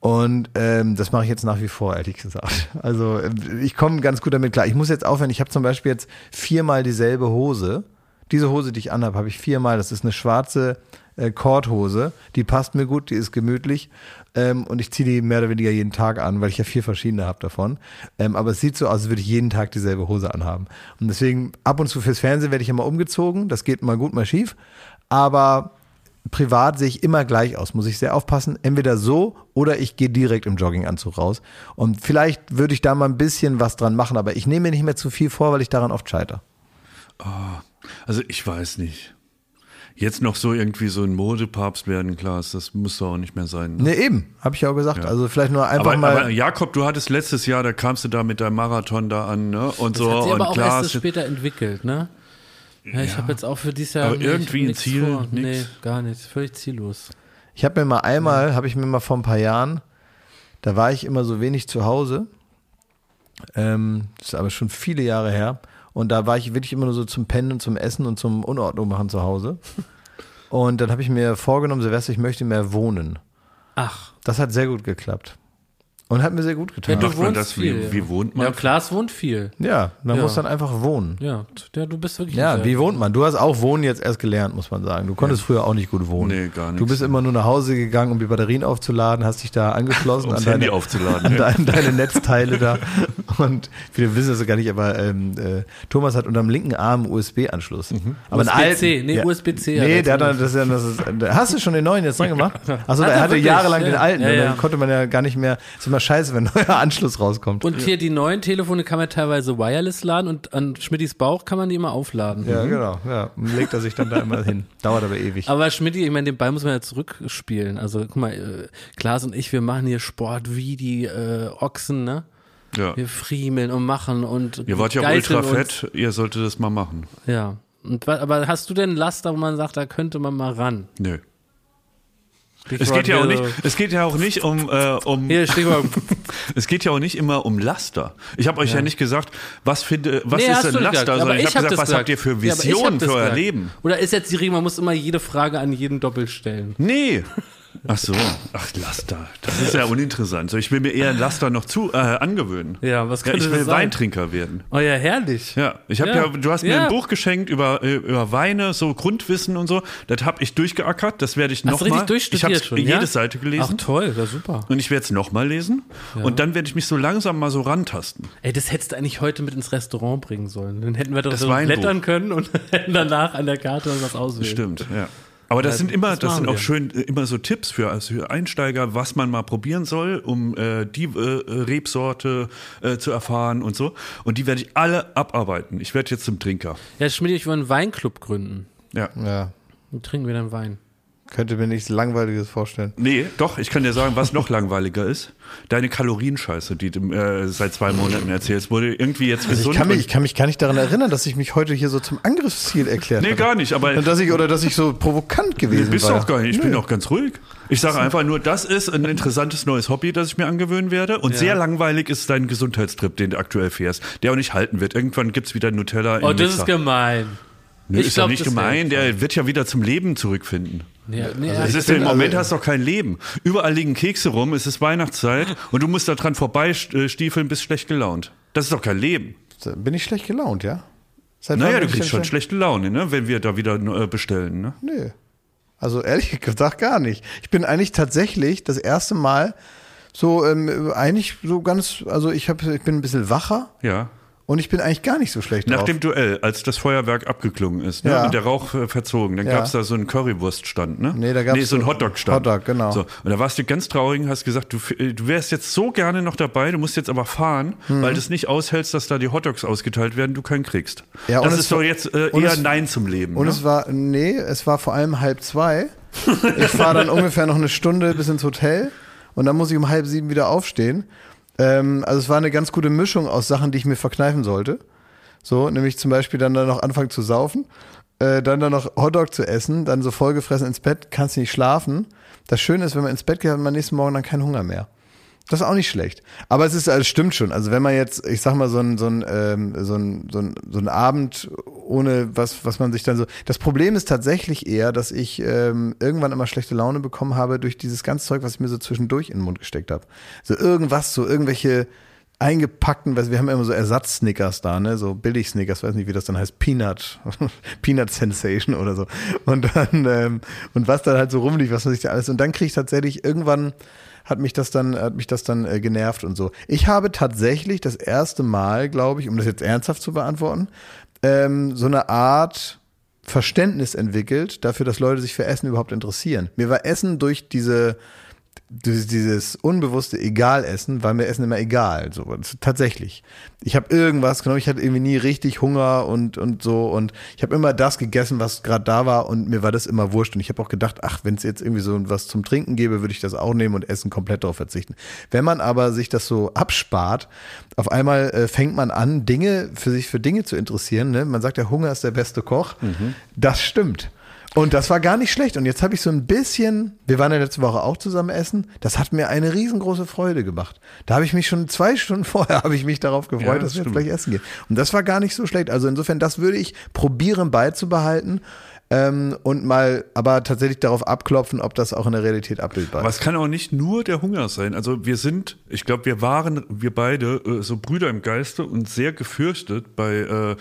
Und ähm, das mache ich jetzt nach wie vor, ehrlich gesagt. Also äh, ich komme ganz gut damit klar. Ich muss jetzt aufhören, ich habe zum Beispiel jetzt viermal dieselbe Hose. Diese Hose, die ich anhabe, habe ich viermal. Das ist eine schwarze äh, Kordhose. Die passt mir gut, die ist gemütlich. Ähm, und ich ziehe die mehr oder weniger jeden Tag an, weil ich ja vier verschiedene habe davon. Ähm, aber es sieht so aus, als würde ich jeden Tag dieselbe Hose anhaben. Und deswegen ab und zu fürs Fernsehen werde ich immer umgezogen. Das geht mal gut, mal schief. Aber privat sehe ich immer gleich aus, muss ich sehr aufpassen. Entweder so oder ich gehe direkt im Jogginganzug raus. Und vielleicht würde ich da mal ein bisschen was dran machen, aber ich nehme mir nicht mehr zu viel vor, weil ich daran oft scheitere. Also ich weiß nicht. Jetzt noch so irgendwie so ein Modepapst werden, Klaas, das muss doch auch nicht mehr sein. Ne? Ne, eben, habe ich ja auch gesagt. Also vielleicht nur einfach Aber, mal. aber Jakob, du hattest letztes Jahr, da kamst du da mit deinem Marathon da an, ne? Und Das so hat sich und aber auch erst Klaas. so später entwickelt, ne? Ja, ich habe jetzt auch für dieses Jahr Aber nee, irgendwie ein nichts Ziel, vor. Nee, nix? gar nichts. Völlig ziellos. Ich habe mir mal einmal, habe ich mir mal vor ein paar Jahren, da war ich immer so wenig zu Hause. Ähm, das ist aber schon viele Jahre her. Und da war ich wirklich immer nur so zum Pennen und zum Essen und zum Unordnung machen zu Hause. Und dann habe ich mir vorgenommen, Silvester, ich möchte mehr wohnen. Ach, Das hat sehr gut geklappt. Und hat mir sehr gut ja, getan. du macht man wohnst das? Wie- viel. wie wohnt man? Ja, Klaas wohnt viel. Ja, man Ja. muss dann einfach wohnen. Ja, ja du bist wirklich. Ja, ein wie wohnt man? Du hast auch Wohnen jetzt erst gelernt, muss man sagen. Du konntest früher auch nicht gut wohnen. Nee, gar Du nichts. bist immer nur nach Hause gegangen, um die Batterien aufzuladen, hast dich da angeschlossen Um an das Handy deine, aufzuladen. an ja. deine, deine Netzteile da. Und viele wissen das gar nicht, aber ähm, äh, Thomas hat unterm linken Arm einen USB-Anschluss. Aber einen USB-C, alten- nee, ja. USB-C hat Nee, er der hat dann, das ist ja, das ist, hast du schon den neuen jetzt dran gemacht? Achso, Hat er er hatte wirklich? jahrelang Ja. den alten. Ja, und ja. dann konnte man ja gar nicht mehr, ist immer scheiße, wenn ein neuer Anschluss rauskommt. Und hier die neuen Telefone kann man teilweise wireless laden und an Schmidtis Bauch kann man die immer aufladen. ja, genau. Ja, legt er sich dann da immer hin. Dauert aber ewig. Aber Schmidti, ich meine, den Ball muss man ja zurückspielen. Also guck mal, äh, Klaas und ich, wir machen hier Sport wie die äh, Ochsen, ne? Ja. Wir friemeln und machen und Ihr wart ja ultra uns. fett, ihr solltet das mal machen. Ja. Und, aber hast du denn Laster, wo man sagt, da könnte man mal ran? Nö. Es geht ja auch nicht, es geht ja auch nicht um, äh, um Hier, Stichwort. es geht ja auch nicht immer um Laster. Ich habe euch ja. nicht gesagt, was finde, was Nee, ist denn Laster, gesagt. sondern Aber ich habe hab gesagt, das was habt ihr für Ja, Visionen das für euer gesagt. Leben? Oder ist jetzt die Regel, man muss immer jede Frage an jeden doppelt stellen? Nee. Ach so, ach Laster. Das ist ja uninteressant. So, ich will mir eher ein Laster noch zu äh, angewöhnen. Ja, was Ja, könnte ich will sein? Weintrinker werden. Oh ja, herrlich. Ja, ich habe Ja. ja. du hast mir Ja. ein Buch geschenkt über, äh, über Weine, so Grundwissen und so. Das habe ich durchgeackert. Das werde ich Hast du nochmal. richtig durchstudiert ich habe schon, jede ja? Seite Ach gelesen. toll, ja super. und ich werde es nochmal lesen. Und dann werde ich mich so langsam mal so rantasten. Ey, das hättest du eigentlich heute mit ins Restaurant bringen sollen. Dann hätten wir doch Das so blättern können und hätten danach an der Karte was auswählen. Stimmt, ja. Aber das sind immer, das das, sind auch wir. schön äh, immer so Tipps für, also für Einsteiger, was man mal probieren soll, um äh, die äh, Rebsorte äh, zu erfahren und so. Und die werde ich alle abarbeiten. Ich werde jetzt zum Trinker. Ja, Schmidt, ich will einen Weinclub gründen. Ja. Ja. Dann trinken wir dann Wein. Könnte mir nichts Langweiliges vorstellen. Nee, doch, ich kann dir sagen, was noch langweiliger ist. Deine Kalorienscheiße, die du äh, seit zwei Monaten erzählst, wurde irgendwie jetzt Also gesund. ich, kann mich, ich kann mich gar nicht daran erinnern, dass ich mich heute hier so zum Angriffsziel erklärt nee, habe. gar nicht, aber Und dass ich, oder dass ich so provokant gewesen bist du war. auch gar nicht. Ich Nö. bin auch ganz ruhig. Ich sage einfach nur, das ist ein interessantes neues Hobby, das ich mir angewöhnen werde. Und sehr langweilig ist dein Gesundheitstrip, den du aktuell fährst, der auch nicht halten wird. Irgendwann gibt's wieder Nutella Oh, im das Mixer. ist gemein. Nö, Ich ist doch glaub, nicht das wär gemein, der wird ja wieder zum Leben zurückfinden. Ja, nee, Es ja, ist im Moment also- hast du doch kein Leben. Überall liegen Kekse rum, es ist Weihnachtszeit und du musst da dran vorbeistiefeln, bist schlecht gelaunt. Das ist doch kein Leben. Bin ich schlecht gelaunt, ja? Seit Naja, du kriegst schon schlecht- schlechte Laune, ne, wenn wir da wieder äh, bestellen. Ne? Nö. Also ehrlich gesagt gar nicht. Ich bin eigentlich tatsächlich das erste Mal so ähm, eigentlich so ganz, also ich habe, ich bin ein bisschen wacher Ja. Und ich bin eigentlich gar nicht so schlecht Nach drauf. dem Duell, als das Feuerwerk abgeklungen ist ne, Ja. und der Rauch äh, verzogen, dann Ja. gab's da so einen Currywurststand, ne? Nee, da gab's nee, so einen so- Hotdog-Stand. Hotdog, genau. So, und da warst du ganz traurig und hast gesagt, du, f- äh, du wärst jetzt so gerne noch dabei, du musst jetzt aber fahren, Mhm. weil du es nicht aushältst, dass da die Hotdogs ausgeteilt werden, du keinen kriegst. Ja, und das es ist doch jetzt äh, und eher es- Nein zum Leben. Und ne? es war, nee, es war vor allem halb zwei. Ich fahre dann ungefähr noch eine Stunde bis ins Hotel und dann muss ich um halb sieben wieder aufstehen. Ähm, also es war eine ganz gute Mischung aus Sachen, die ich mir verkneifen sollte. So, nämlich zum Beispiel dann, dann noch anfangen zu saufen, äh, dann dann noch Hotdog zu essen, dann so vollgefressen ins Bett, kannst nicht schlafen. Das Schöne ist, wenn man ins Bett geht, hat man am nächsten Morgen dann keinen Hunger mehr. Das ist auch nicht schlecht. Aber es ist, also stimmt schon. Also wenn man jetzt, ich sag mal, so ein, so ein, ähm, so ein, so ein, so ein Abend ohne was, was man sich dann so. Das Problem ist tatsächlich eher, dass ich ähm, irgendwann immer schlechte Laune bekommen habe durch dieses ganze Zeug, was ich mir so zwischendurch in den Mund gesteckt habe. So irgendwas, so irgendwelche eingepackten, weil wir haben immer so Ersatz-Snickers da, ne, so Billig-Snickers, weiß nicht, wie das dann heißt, Peanut, Peanut Sensation oder so. Und dann, ähm, und was dann halt so rumliegt, was man sich da alles, und dann kriege ich tatsächlich irgendwann, hat mich das dann, hat mich das dann äh, genervt und so. Ich habe tatsächlich das erste Mal, glaube ich, um das jetzt ernsthaft zu beantworten, ähm, so eine Art Verständnis entwickelt dafür, dass Leute sich für Essen überhaupt interessieren. Mir war Essen durch diese dieses, unbewusste Egalessen war mir Essen immer egal. So, tatsächlich. Ich habe irgendwas genommen, ich hatte irgendwie nie richtig Hunger und, und so und ich habe immer das gegessen, was gerade da war und mir war das immer wurscht. Und ich habe auch gedacht, ach, wenn es jetzt irgendwie so was zum Trinken gäbe, würde ich das auch nehmen und Essen komplett darauf verzichten. Wenn man aber sich das so abspart, auf einmal äh, fängt man an, Dinge für sich für Dinge zu interessieren. Ne? Man sagt ja, Hunger ist der beste Koch. Das stimmt. Und das war gar nicht schlecht. Und jetzt habe ich so ein bisschen, wir waren ja letzte Woche auch zusammen essen, das hat mir eine riesengroße Freude gemacht. Da habe ich mich schon zwei Stunden vorher, habe ich mich darauf gefreut, Ja, dass das wir jetzt gleich essen gehen. Und das war gar nicht so schlecht. Also insofern, das würde ich probieren beizubehalten ähm, und mal aber tatsächlich darauf abklopfen, ob das auch in der Realität abbildbar Aber ist. es kann auch nicht nur der Hunger sein. Also wir sind, ich glaube, wir waren, wir beide, äh, so Brüder im Geiste und sehr gefürchtet bei, äh,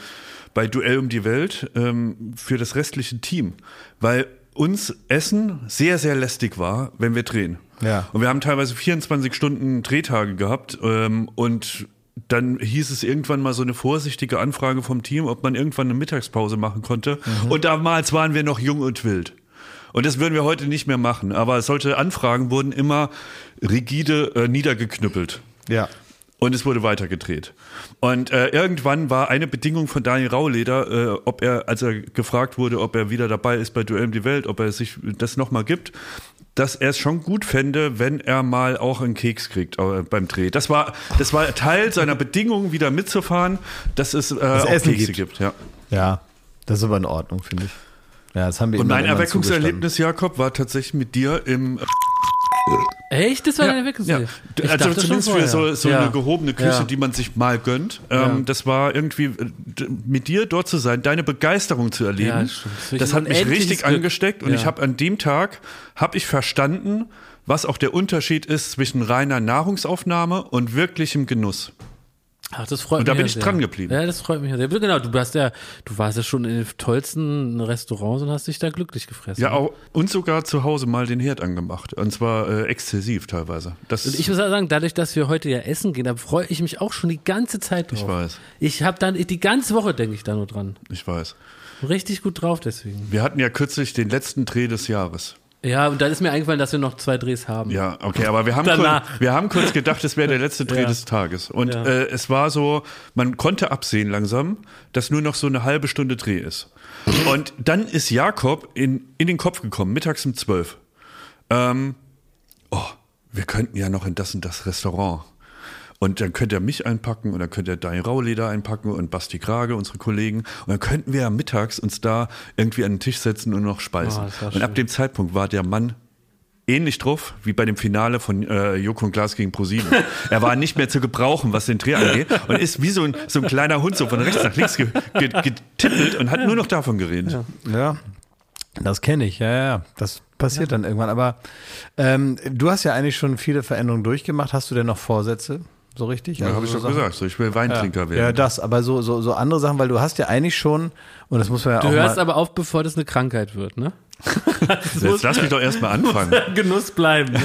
bei Duell um die Welt ähm, für das restliche Team. Weil uns Essen sehr, sehr lästig war, wenn wir drehen. Ja. Und wir haben teilweise 24 Stunden Drehtage gehabt ähm, und dann hieß es irgendwann mal so eine vorsichtige Anfrage vom Team, ob man irgendwann eine Mittagspause machen konnte. Und damals waren wir noch jung und wild. Und das würden wir heute nicht mehr machen. Aber solche Anfragen wurden immer rigide äh, niedergeknüppelt. Ja. Und es wurde weitergedreht. Und äh, irgendwann war eine Bedingung von Daniel Rauleder, äh, ob er, als er gefragt wurde, ob er wieder dabei ist bei Duell um die Welt, ob er sich das nochmal gibt, dass er es schon gut fände, wenn er mal auch einen Keks kriegt äh, beim Dreh. Das war, das war Teil seiner Bedingung, wieder mitzufahren, dass es äh, auch Essen Kekse gibt. gibt. Ja. Ja, das ist aber in Ordnung, finde ich. Ja, das haben wir Und mein Erweckungserlebnis, Jakob, war tatsächlich mit dir im Echt? Das war deine Ja, Weckgesicht? Ich also dachte schon zumindest für so, so Ja. eine gehobene Küche, Ja. die man sich mal gönnt. Ja. Ähm, das war irgendwie, äh, mit dir dort zu sein, deine Begeisterung zu erleben. Ja. Das das hat mich richtig Glück. angesteckt und Ja. ich habe an dem Tag, habe ich verstanden, was auch der Unterschied ist zwischen reiner Nahrungsaufnahme und wirklichem Genuss. Ach, das freut Und da mich bin ja ich sehr. dran geblieben. Ja, das freut mich sehr. Genau, du warst ja, du warst ja schon in den tollsten Restaurants und hast dich da glücklich gefressen. Ja, auch, und sogar zu Hause mal den Herd angemacht. Und zwar äh, exzessiv teilweise. Das Und ich muss auch sagen, dadurch, dass wir heute ja essen gehen, da freue ich mich auch schon die ganze Zeit drauf. Ich weiß. Ich habe dann, die ganze Woche denke ich da nur dran. ich weiß. Richtig gut drauf deswegen. Wir hatten ja kürzlich den letzten Dreh des Jahres. Ja, und dann ist mir eingefallen, dass wir noch zwei Drehs haben. Ja, okay, aber wir haben, kurz, wir haben kurz gedacht, es wäre der letzte Dreh Ja. des Tages. Und Ja. äh, es war so, man konnte absehen langsam, dass nur noch so eine halbe Stunde Dreh ist. Und dann ist Jakob in, in den Kopf gekommen, mittags um zwölf. Ähm, oh, wir könnten ja noch in das und das Restaurant. Und dann könnt ihr mich einpacken und dann könnt ihr Dai Rauleder einpacken und Basti Krage, unsere Kollegen. Und dann könnten wir ja mittags uns da irgendwie an den Tisch setzen und noch speisen. Oh, und ab dem Zeitpunkt war der Mann ähnlich drauf wie bei dem Finale von äh, Joko und Glas gegen ProSieben. er war nicht mehr zu gebrauchen, was den Dreh angeht und ist wie so ein, so ein kleiner Hund so von rechts nach links ge ge getippelt und hat nur noch davon geredet. Ja, das kenne ich, ja, ja. Das passiert dann irgendwann. Aber ähm, du hast ja eigentlich schon viele Veränderungen durchgemacht. Hast du denn noch Vorsätze? So richtig? Ja, Also habe ich so doch Sachen- gesagt, so ich will Weintrinker Ja, werden. das, aber so, so, so andere Sachen, weil du hast ja eigentlich schon, und das muss man ja Du auch hörst mal, aber auf, bevor das eine Krankheit wird, ne? Jetzt lass mich doch erstmal anfangen. Genuss bleiben, ne?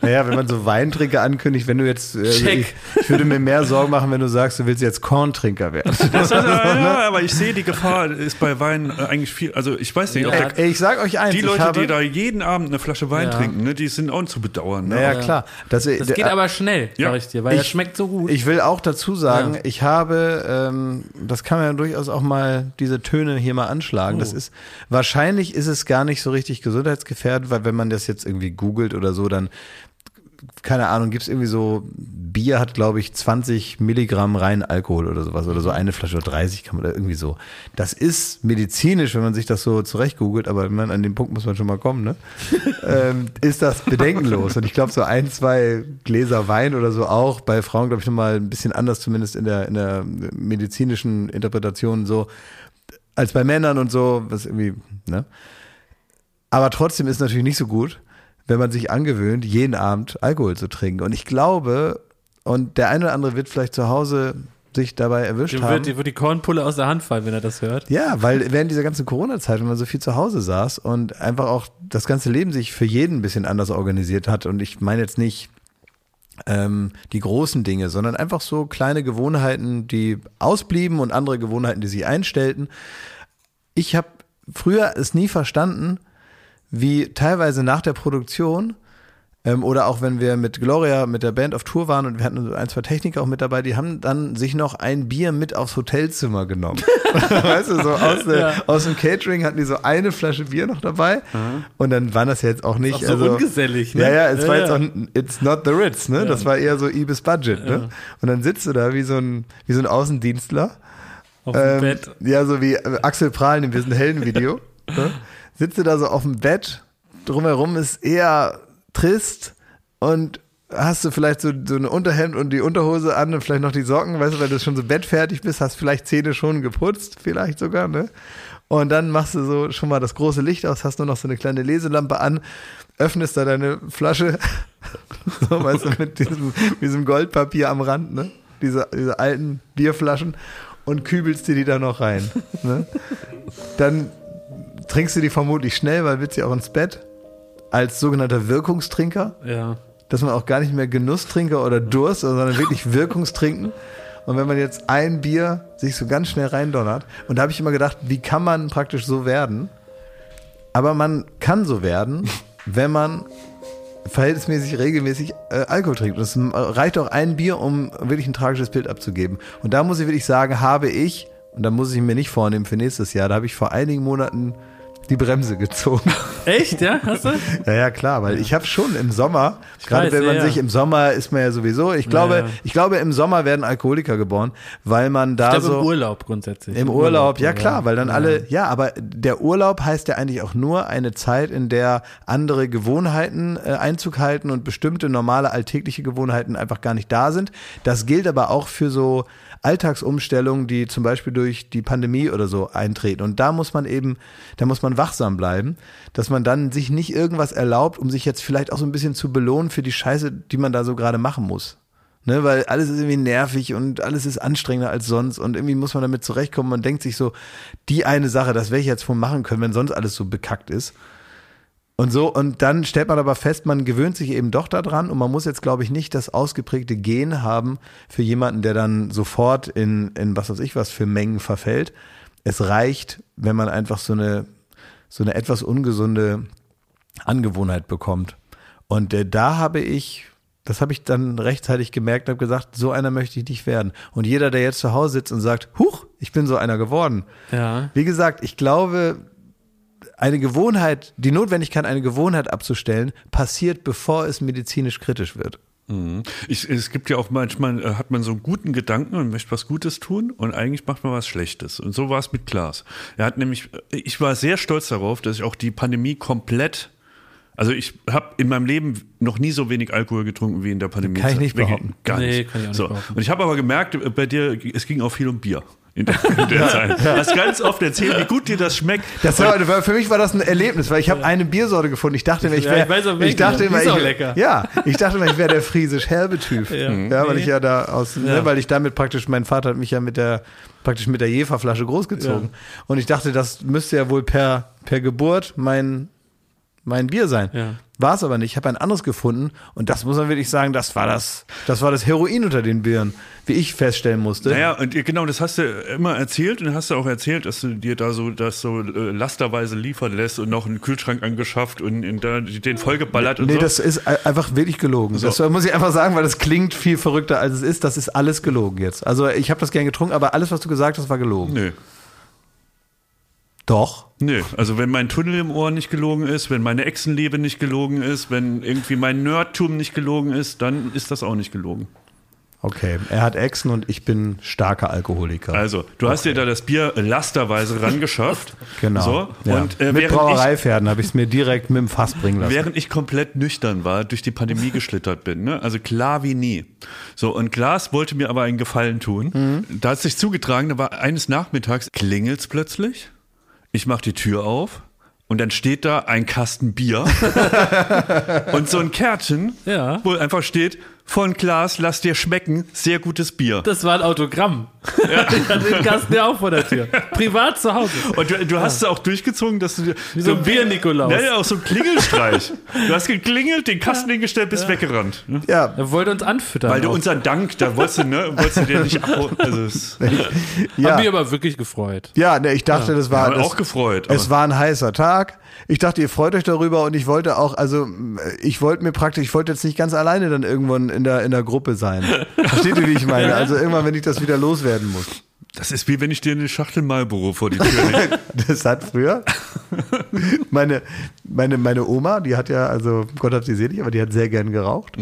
naja, wenn man so Weintrinker ankündigt, wenn du jetzt, äh, also Check. ich, ich würde mir mehr Sorgen machen, wenn du sagst, du willst jetzt Korntrinker werden. Das ist, ja, aber ich sehe, die Gefahr ist bei Wein äh, eigentlich viel. Also ich weiß nicht, ob Ja. der, Ey, ich sag euch eins, die Leute, habe, die da jeden Abend eine Flasche Wein Ja. trinken, ne, die sind auch zu bedauern. Ne? naja, klar. Das, Das geht aber schnell, Ja. sag ich dir, weil das Ich- schmeckt so gut. Ich will auch dazu sagen, Ja. ich habe, ähm, das kann man ja durchaus auch mal diese Töne hier mal anschlagen. Oh. Das ist wahrscheinlich ist es gar nicht so richtig gesundheitsgefährdend, weil wenn man das jetzt irgendwie googelt oder so, dann keine Ahnung, gibt's irgendwie so, Bier hat, glaube ich, 20 Milligramm rein Alkohol oder sowas, oder so eine Flasche oder 30 kann man oder irgendwie so. Das ist medizinisch, wenn man sich das so zurecht googelt, aber man, an den Punkt muss man schon mal kommen, ne? ähm, ist das bedenkenlos. Und ich glaube, so ein, zwei Gläser Wein oder so auch, bei Frauen, glaube ich, nochmal ein bisschen anders, zumindest in der, in der medizinischen Interpretation so, als bei Männern und so, was irgendwie, ne? Aber trotzdem ist es natürlich nicht so gut, wenn man sich angewöhnt, jeden Abend Alkohol zu trinken. Und ich glaube, und der eine oder andere wird vielleicht zu Hause sich dabei erwischt Dem haben. wird, dem wird die Kornpulle aus der Hand fallen, wenn er das hört. Ja, weil während dieser ganzen Corona-Zeit, wenn man so viel zu Hause saß und einfach auch das ganze Leben sich für jeden ein bisschen anders organisiert hat, und ich meine jetzt nicht ähm, die großen Dinge, sondern einfach so kleine Gewohnheiten, die ausblieben und andere Gewohnheiten, die sich einstellten. Ich habe früher es nie verstanden, wie teilweise nach der Produktion ähm, oder auch wenn wir mit Gloria, mit der Band auf Tour waren und wir hatten ein, zwei Techniker auch mit dabei, die haben dann sich noch ein Bier mit aufs Hotelzimmer genommen. weißt du, so aus, der, Ja. aus dem Catering hatten die so eine Flasche Bier noch dabei und dann waren das jetzt auch nicht. Auch so also, ungesellig, ne? Ja, ja, es Ja, war ja. jetzt auch, it's not the Ritz, ne? Das war eher so Ibis Budget, ne? Und dann sitzt du da wie so ein, wie so ein Außendienstler. Auf dem Ähm, Bett. Ja, so wie äh, Axel Prahl in dem Wir sind Helden-Video. ne? Sitzt du da so auf dem Bett, drumherum ist eher trist und hast du vielleicht so, so eine Unterhemd und die Unterhose an und vielleicht noch die Socken, weißt du, weil du schon so bettfertig bist, hast vielleicht Zähne schon geputzt, vielleicht sogar, ne? Und dann machst du so schon mal das große Licht aus, hast nur noch so eine kleine Leselampe an, öffnest da deine Flasche, so, weißt du, mit diesem, diesem Goldpapier am Rand, ne? Diese, diese alten Bierflaschen und kübelst dir die da noch rein. Ne? Dann trinkst du die vermutlich schnell, weil willst ja auch ins Bett. Als sogenannter Wirkungstrinker, Ja. dass man auch gar nicht mehr Genusstrinker oder Durst, sondern wirklich Wirkungstrinken. Und wenn man jetzt ein Bier sich so ganz schnell reindonnert, und da habe ich immer gedacht, wie kann man praktisch so werden? Aber man kann so werden, wenn man verhältnismäßig regelmäßig äh, Alkohol trinkt. Und es reicht auch ein Bier, um wirklich ein tragisches Bild abzugeben. Und da muss ich wirklich sagen, habe ich, und da muss ich mir nicht vornehmen für nächstes Jahr, da habe ich vor einigen Monaten die Bremse gezogen. Echt, ja? Hast du? Ja, ja, klar, weil ich habe schon im Sommer, gerade weiß, wenn man ja. sich im Sommer ist man ja sowieso, ich glaube, Ja, ich glaube, im Sommer werden Alkoholiker geboren, weil man da Ich glaube so im Urlaub grundsätzlich. im Urlaub, ja klar, weil dann alle, ja, aber der Urlaub heißt ja eigentlich auch nur eine Zeit, in der andere Gewohnheiten äh, Einzug halten und bestimmte normale alltägliche Gewohnheiten einfach gar nicht da sind. Das gilt aber auch für so Alltagsumstellungen, die zum Beispiel durch die Pandemie oder so eintreten. Und da muss man eben, da muss man wachsam bleiben, dass man dann sich nicht irgendwas erlaubt, um sich jetzt vielleicht auch so ein bisschen zu belohnen für die Scheiße, die man da so gerade machen muss. Ne, weil alles ist irgendwie nervig und alles ist anstrengender als sonst und irgendwie muss man damit zurechtkommen. Man denkt sich so, die eine Sache, das werde ich jetzt wohl machen können, wenn sonst alles so bekackt ist. Und so, und dann stellt man aber fest, man gewöhnt sich eben doch daran und man muss jetzt, glaube ich, nicht das ausgeprägte Gen haben für jemanden, der dann sofort in, in was weiß ich was für Mengen verfällt. Es reicht, wenn man einfach so eine, so eine etwas ungesunde Angewohnheit bekommt. Und äh, da habe ich, das habe ich dann rechtzeitig gemerkt habe gesagt, so einer möchte ich nicht werden. Und jeder, der jetzt zu Hause sitzt und sagt, huch, ich bin so einer geworden. Ja. Wie gesagt, ich glaube, eine Gewohnheit, die Notwendigkeit, eine Gewohnheit abzustellen, passiert, bevor es medizinisch kritisch wird. Mhm. Ich, es gibt ja auch manchmal, äh, hat man so einen guten Gedanken und möchte was Gutes tun und eigentlich macht man was Schlechtes. Und so war es mit Klaas. Er hat nämlich, äh, ich war sehr stolz darauf, dass ich auch die Pandemie komplett, also ich habe in meinem Leben noch nie so wenig Alkohol getrunken wie in der Pandemie. Kann ich nicht behaupten. Gar Nee, nicht. kann ich auch nicht so. behaupten. Und ich habe aber gemerkt, äh, bei dir, es ging auch viel um Bier. In der, in der Zeit. Du hast ganz oft erzählt, wie gut dir das schmeckt. Das war, war- für mich war das ein Erlebnis, weil ich habe eine Biersorte gefunden. Ich dachte ich Ja, wäre, ich weiß auch ich, dachte immer, ist auch ich, lecker. ja, ich dachte immer, ich wäre der friesisch-herbe Typ. Ja, Ja. weil ich ja da aus, ne, Ja. weil ich damit praktisch, mein Vater hat mich ja mit der, praktisch mit der Jeferflasche großgezogen. Und ich dachte, das müsste ja wohl per, per Geburt mein, mein Bier sein. Ja. War es aber nicht. Ich habe ein anderes gefunden und das muss man wirklich sagen, das war das, das war das Heroin unter den Bieren, wie ich feststellen musste. Naja, und genau, das hast du immer erzählt und hast du auch erzählt, dass du dir da so das so äh, lasterweise liefern lässt und noch einen Kühlschrank angeschafft und in da, den vollgeballert und Nee, so. das ist ei- einfach wirklich gelogen. Das muss ich einfach sagen, weil das klingt viel verrückter, als es ist. Das ist alles gelogen jetzt. Also ich habe das gern getrunken, aber alles, was du gesagt hast, war gelogen. Nö. Doch. Nö, also wenn mein Tunnel im Ohr nicht gelogen ist, wenn meine Echsenliebe nicht gelogen ist, wenn irgendwie mein Nerdtum nicht gelogen ist, dann ist das auch nicht gelogen. Okay, er hat Echsen und ich bin starker Alkoholiker. Also, du hast dir da das Bier lasterweise rangeschafft. genau. So, ja. und, äh, Mit Brauereipferden habe ich es mir direkt mit dem Fass bringen lassen. Während ich komplett nüchtern war, durch die Pandemie geschlittert bin, ne? also klar wie nie. So, und Glas wollte mir aber einen Gefallen tun. Mhm. Da hat sich zugetragen, da war eines Nachmittags, klingelt's plötzlich, ich mach die Tür auf und dann steht da ein Kasten Bier und so ein Kärtchen, Ja. wo einfach steht, von Glas, lass dir schmecken, sehr gutes Bier. Das war ein Autogramm. Ich hatte den Kasten ja auch vor der Tür. Privat zu Hause. Und du, du hast es auch durchgezogen, dass du dir Wie so ein Bier-Nikolaus. Ja, ja, auch so ein Klingelstreich. du hast geklingelt, den Kasten hingestellt, bist weggerannt. Ne? ja, Er wollte uns anfüttern. Weil du auch. unseren Dank, da wolltest du, ne, wolltest du dir nicht abholen. Also es Hab ja. mich aber wirklich gefreut. ja ne, ich dachte, das war das, auch gefreut. Es aber- war ein heißer Tag. Ich dachte, ihr freut euch darüber und ich wollte auch, also ich wollte mir praktisch, ich wollte jetzt nicht ganz alleine dann irgendwann in der, in der Gruppe sein. Versteht ihr, wie ich meine? Also irgendwann, wenn ich das wieder loswerden muss. Das ist wie wenn ich dir eine Schachtel Marlboro vor die Tür lege. Das hat früher meine, meine, meine Oma, die hat ja, also Gott hat sie selig, aber die hat sehr gern geraucht.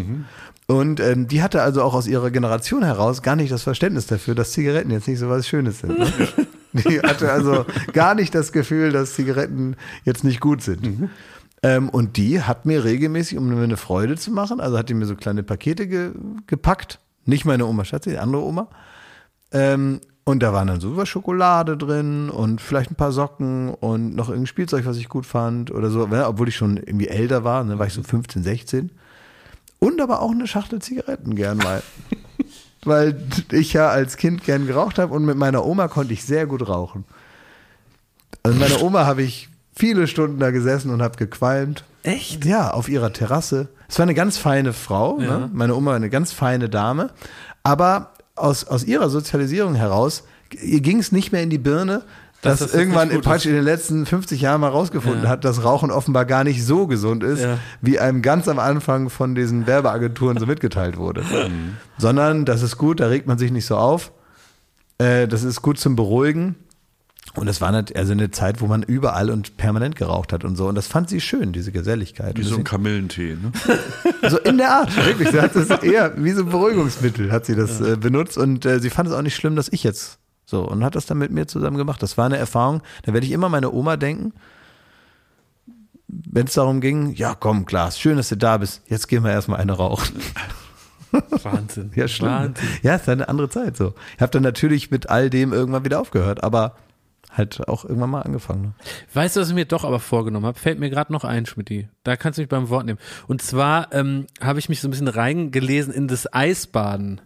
Und ähm, die hatte also auch aus ihrer Generation heraus gar nicht das Verständnis dafür, dass Zigaretten jetzt nicht so was Schönes sind. Ne? Die hatte also gar nicht das Gefühl, dass Zigaretten jetzt nicht gut sind. Ähm, und die hat mir regelmäßig, um mir eine Freude zu machen, also hat die mir so kleine Pakete ge gepackt. Nicht meine Oma Schatzi, die andere Oma. Ähm, und da waren dann so was Schokolade drin und vielleicht ein paar Socken und noch irgendein Spielzeug, was ich gut fand oder so. Ja, obwohl ich schon irgendwie älter war, ne, war ich so 15, 16. Und aber auch eine Schachtel Zigaretten gern mal. Weil ich ja als Kind gern geraucht habe und mit meiner Oma konnte ich sehr gut rauchen. Also mit meiner Oma habe ich viele Stunden da gesessen und habe gequalmt. Echt? Ja, auf ihrer Terrasse. Es war eine ganz feine Frau, Ja. ne? meine Oma eine ganz feine Dame, aber aus, aus ihrer Sozialisierung heraus, ihr ging es nicht mehr in die Birne, dass Dass das irgendwann gut praktisch in den letzten 50 Jahren mal rausgefunden Ja. hat, dass Rauchen offenbar gar nicht so gesund ist, Ja. wie einem ganz am Anfang von diesen Werbeagenturen so mitgeteilt wurde. Mhm. Sondern das ist gut, da regt man sich nicht so auf. Äh, das ist gut zum Beruhigen. Und das war nicht, also eine Zeit, wo man überall und permanent geraucht hat und so. Und das fand sie schön, diese Geselligkeit. Wie so ein Kamillentee. Ne? so in der Art, wirklich. Sie hat das eher wie so ein Beruhigungsmittel hat sie das äh, benutzt und äh, sie fand es auch nicht schlimm, dass ich jetzt so und hat das dann mit mir zusammen gemacht. Das war eine Erfahrung, da werde ich immer meine Oma denken. Wenn es darum ging, ja komm, Klaas, schön, dass du da bist. Jetzt gehen wir erstmal eine rauchen. Wahnsinn. Ja, schlimm. Wahnsinn. Ja, es ist eine andere Zeit so. Ich habe dann natürlich mit all dem irgendwann wieder aufgehört, aber halt auch irgendwann mal angefangen. Ne? Weißt du, was ich mir doch aber vorgenommen habe? Fällt mir gerade noch ein, Schmidti. Da kannst du mich beim Wort nehmen. Und zwar ähm, habe ich mich so ein bisschen reingelesen in das Eisbaden.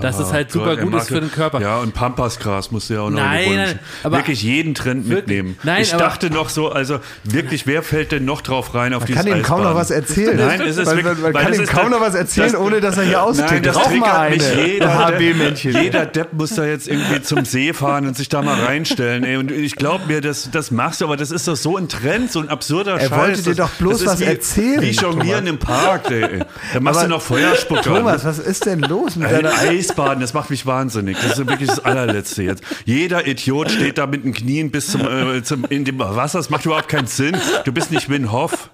Dass es halt super er gut ist für den Körper. Ja, und Pampasgras musst du ja auch noch Nein, aber- Wirklich jeden Trend Wirklich? mitnehmen. Nein, ich aber- dachte noch so, also wirklich, wer fällt denn noch drauf rein auf Man dieses kann ihm kaum noch was erzählen. Nein, es ist man, wirklich- man, man weil kann ihm kaum das- noch was erzählen, das- ohne dass er hier austritt. Nein, das Rauch triggert mal mich jeder. HB-Männchen. Jeder Depp muss da jetzt irgendwie zum See fahren und sich da mal reinstellen. Ey. Und ich glaube mir, das, das machst du, aber das ist doch so ein Trend, so ein absurder Er Scheiß. wollte dir doch bloß was wie, erzählen, Wie Jonglieren im Park, ey. Da machst Aber- du noch Feuerspucker. Thomas, was ist denn los mit Ein deiner Eisbaden, das macht mich wahnsinnig. Das ist wirklich das allerletzte jetzt. Jeder Idiot steht da mit den Knien bis zum, äh, zum in dem Wasser. Das macht überhaupt keinen Sinn. Du bist nicht Win Hof.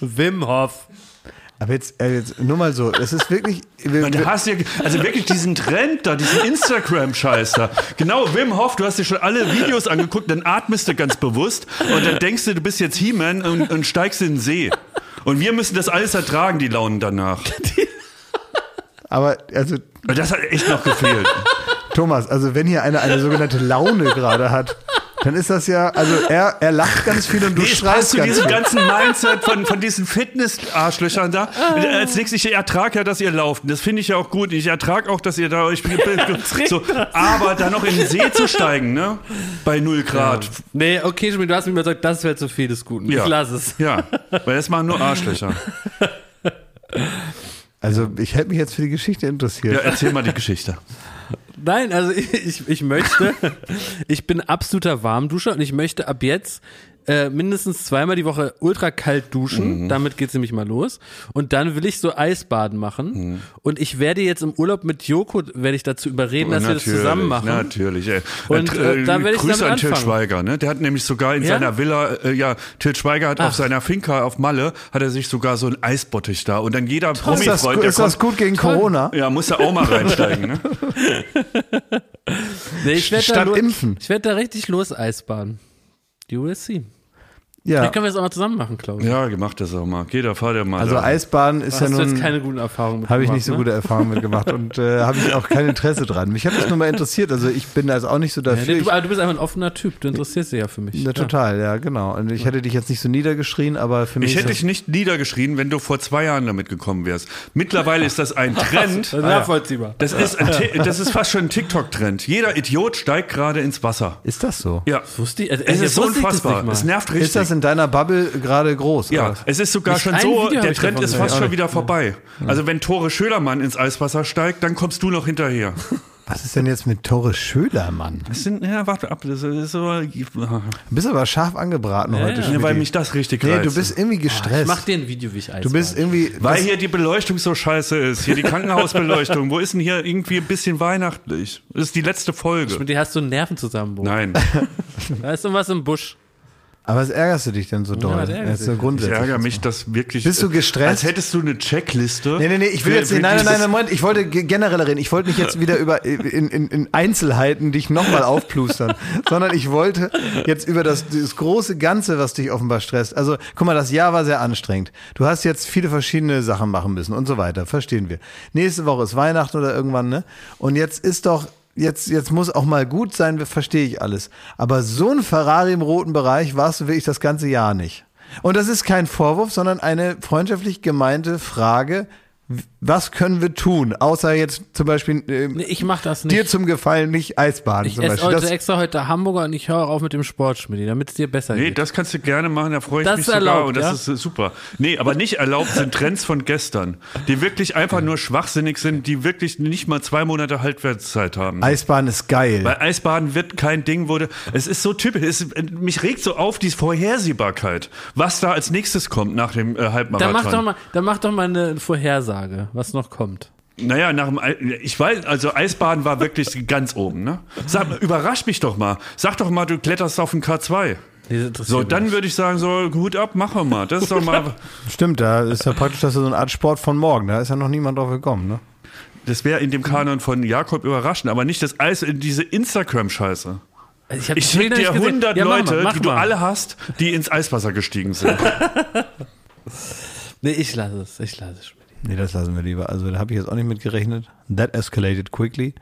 Wim Hof. Aber jetzt, äh, jetzt nur mal so, es ist wirklich. Wir, du hast ja, also wirklich diesen Trend da, diesen Instagram-Scheiß da. Genau, Wim Hof, du hast dir schon alle Videos angeguckt, dann atmest du ganz bewusst und dann denkst du, du bist jetzt He-Man und, und steigst in den See. Und wir müssen das alles ertragen, die Launen danach. aber also Das hat echt noch gefehlt. Thomas, also wenn hier einer eine sogenannte Laune gerade hat, dann ist das ja, also er, er lacht ganz viel und du Nee, schreist zu ganz diesem viel. ganzen Mindset von, von diesen Fitness-Arschlöchern da. Als nächstes, ich ertrage ja, dass ihr lauft. Und Das finde ich ja auch gut. Ich ertrage auch, dass ihr da euch. so, aber da noch in den See zu steigen, ne? Bei 0 Grad. Nee, okay, du hast mir überzeugt, das wäre zu viel des Guten. Ja. Ich lass es. Ja, weil das machen nur Arschlöcher. Also ich hätte mich jetzt für die Geschichte interessiert. Ja, erzähl mal die Geschichte. Nein, also ich, ich, ich möchte, ich bin absoluter Warmduscher und ich möchte ab jetzt äh, mindestens zweimal die Woche ultra kalt duschen. Mhm. Damit geht's nämlich mal los. Und dann will ich so Eisbaden machen. Mhm. Und ich werde jetzt im Urlaub mit Joko, werde ich dazu überreden, dass wir das zusammen machen. Natürlich, ey. Und, äh, da werde ich Grüße damit an Til. Schweiger, ne? Der hat nämlich sogar in Ja? seiner Villa, äh, ja, Til Schweiger hat Ach. auf seiner Finca auf Malle, hat er sich sogar so ein Eisbottich da. Und dann jeder ist das, Promi-Freund, der ist das kommt, gut gegen Corona? ja, muss da auch mal reinsteigen, ne? Nee, ich werde da, Statt lo- impfen. ich werd da richtig los Eisbaden. You will see. Ja. Vielleicht können wir das auch mal zusammen machen, Klaus. Ja, gemacht das auch mal. Geh da, fahr der mal. Also da. Eisbahn ist Hast ja du jetzt nun. keine guten Erfahrungen mit Habe ich gemacht, nicht so ne? gute Erfahrungen mitgemacht und äh, habe ich auch kein Interesse dran. Mich hat das nur mal interessiert. Also ich bin also auch nicht so Ja, dafür. Ich, du, aber du bist einfach ein offener Typ. Du interessierst dich ja für mich. na, total, ja, genau. Und ich hätte dich jetzt nicht so niedergeschrien, aber für mich. Ich hätte dich nicht niedergeschrien, wenn du vor zwei Jahren damit gekommen wärst. Mittlerweile ist das ein Trend. Das ist nachvollziehbar. Das ist, das ist fast schon ein TikTok-Trend. Jeder Idiot steigt gerade ins Wasser. ist das so? Ja. Wusste ich, also, Es ey, ist so unfassbar. Es nervt richtig. Ist das in deiner Bubble gerade groß? ja, es ist sogar Nicht schon so, Video der ich Trend ist fast schon wieder vorbei. Also wenn Tore Schölermann ins Eiswasser steigt, dann kommst du noch hinterher. Was ist denn jetzt mit Tore Schölermann? Das sind, ja, warte ab, das ist so, Du bist aber scharf angebraten heute. ja. ja, weil mich das richtig Nee, reizt. du bist irgendwie Ich gestresst. mach dir ein Video, wie ich Eis du bist irgendwie. weil hier die Beleuchtung so scheiße ist. Hier die Krankenhausbeleuchtung. Wo ist denn hier irgendwie ein bisschen weihnachtlich? Das ist die letzte Folge. Mit dir hast du einen Nervenzusammenbruch. Nein. Da ist irgendwas im Busch. Aber was ärgerst du dich denn so doll? was ärgert Jetzt so dich? Ich grundsätzlich. ärgere mich, dass wirklich. Bist du gestresst? Als hättest du eine Checkliste. Nee, nee, nee, ich will jetzt nein, nein, nein, Moment, ich wollte ge- generell reden. Ich wollte nicht jetzt wieder über in, in, in Einzelheiten dich nochmal aufplustern, sondern ich wollte jetzt über das, das große Ganze, was dich offenbar stresst. Also, guck mal, das Jahr war sehr anstrengend. Du hast jetzt viele verschiedene Sachen machen müssen und so weiter, verstehen wir. Nächste Woche ist Weihnachten oder irgendwann, ne? Und jetzt ist doch Jetzt, jetzt muss auch mal gut sein, verstehe ich alles. Aber so ein Ferrari im roten Bereich warst du wirklich das ganze Jahr nicht. Und das ist kein Vorwurf, sondern eine freundschaftlich gemeinte Frage. Was können wir tun, außer jetzt zum Beispiel äh, Nee, ich mach das nicht. dir zum Gefallen nicht Eisbaden ich zum esse Beispiel? heute Das, extra heute Hamburger und ich höre auf mit dem Sport, Schmidt, damit es dir besser Nee, geht. das kannst du gerne machen, da freue ich Das mich ist sogar erlaubt, und das ja? ist äh, super. Nee, aber nicht erlaubt sind Trends von gestern, die wirklich einfach nur schwachsinnig sind, die wirklich nicht mal zwei Monate Haltwertszeit haben. Eisbaden ist geil. Weil Eisbaden wird kein Ding, wurde. Es ist so typisch. Es, mich regt so auf die Vorhersehbarkeit, was da als nächstes kommt nach dem äh, dann Halbmarathon. mach doch mal, dann mach doch mal eine Vorhersage, was noch kommt. Naja, nach dem, ich weiß, also Eisbaden war wirklich ganz oben, ne? Sag, überrasch mich doch mal. Sag doch mal, du kletterst auf den K2. Nee, das interessiert So, dann würde ich sagen, so, Hut ab, mach wir mal. Das ist doch mal, Stimmt, da ist ja praktisch das ist so eine Art Sport von morgen. Da ist ja noch niemand drauf gekommen, ne? das wäre in dem Kanon von Jakob überraschend, aber nicht das Eis in diese Instagram-Scheiße. Also ich, Ich schicke dir nicht gesehen. 100 Ja, mach Leute, mal, mach die du mal. alle hast, die ins Eiswasser gestiegen sind. Nee, ich lasse es. Ich lasse es. Nee, das lassen wir lieber. Also da habe ich jetzt auch nicht mit gerechnet. That escalated quickly.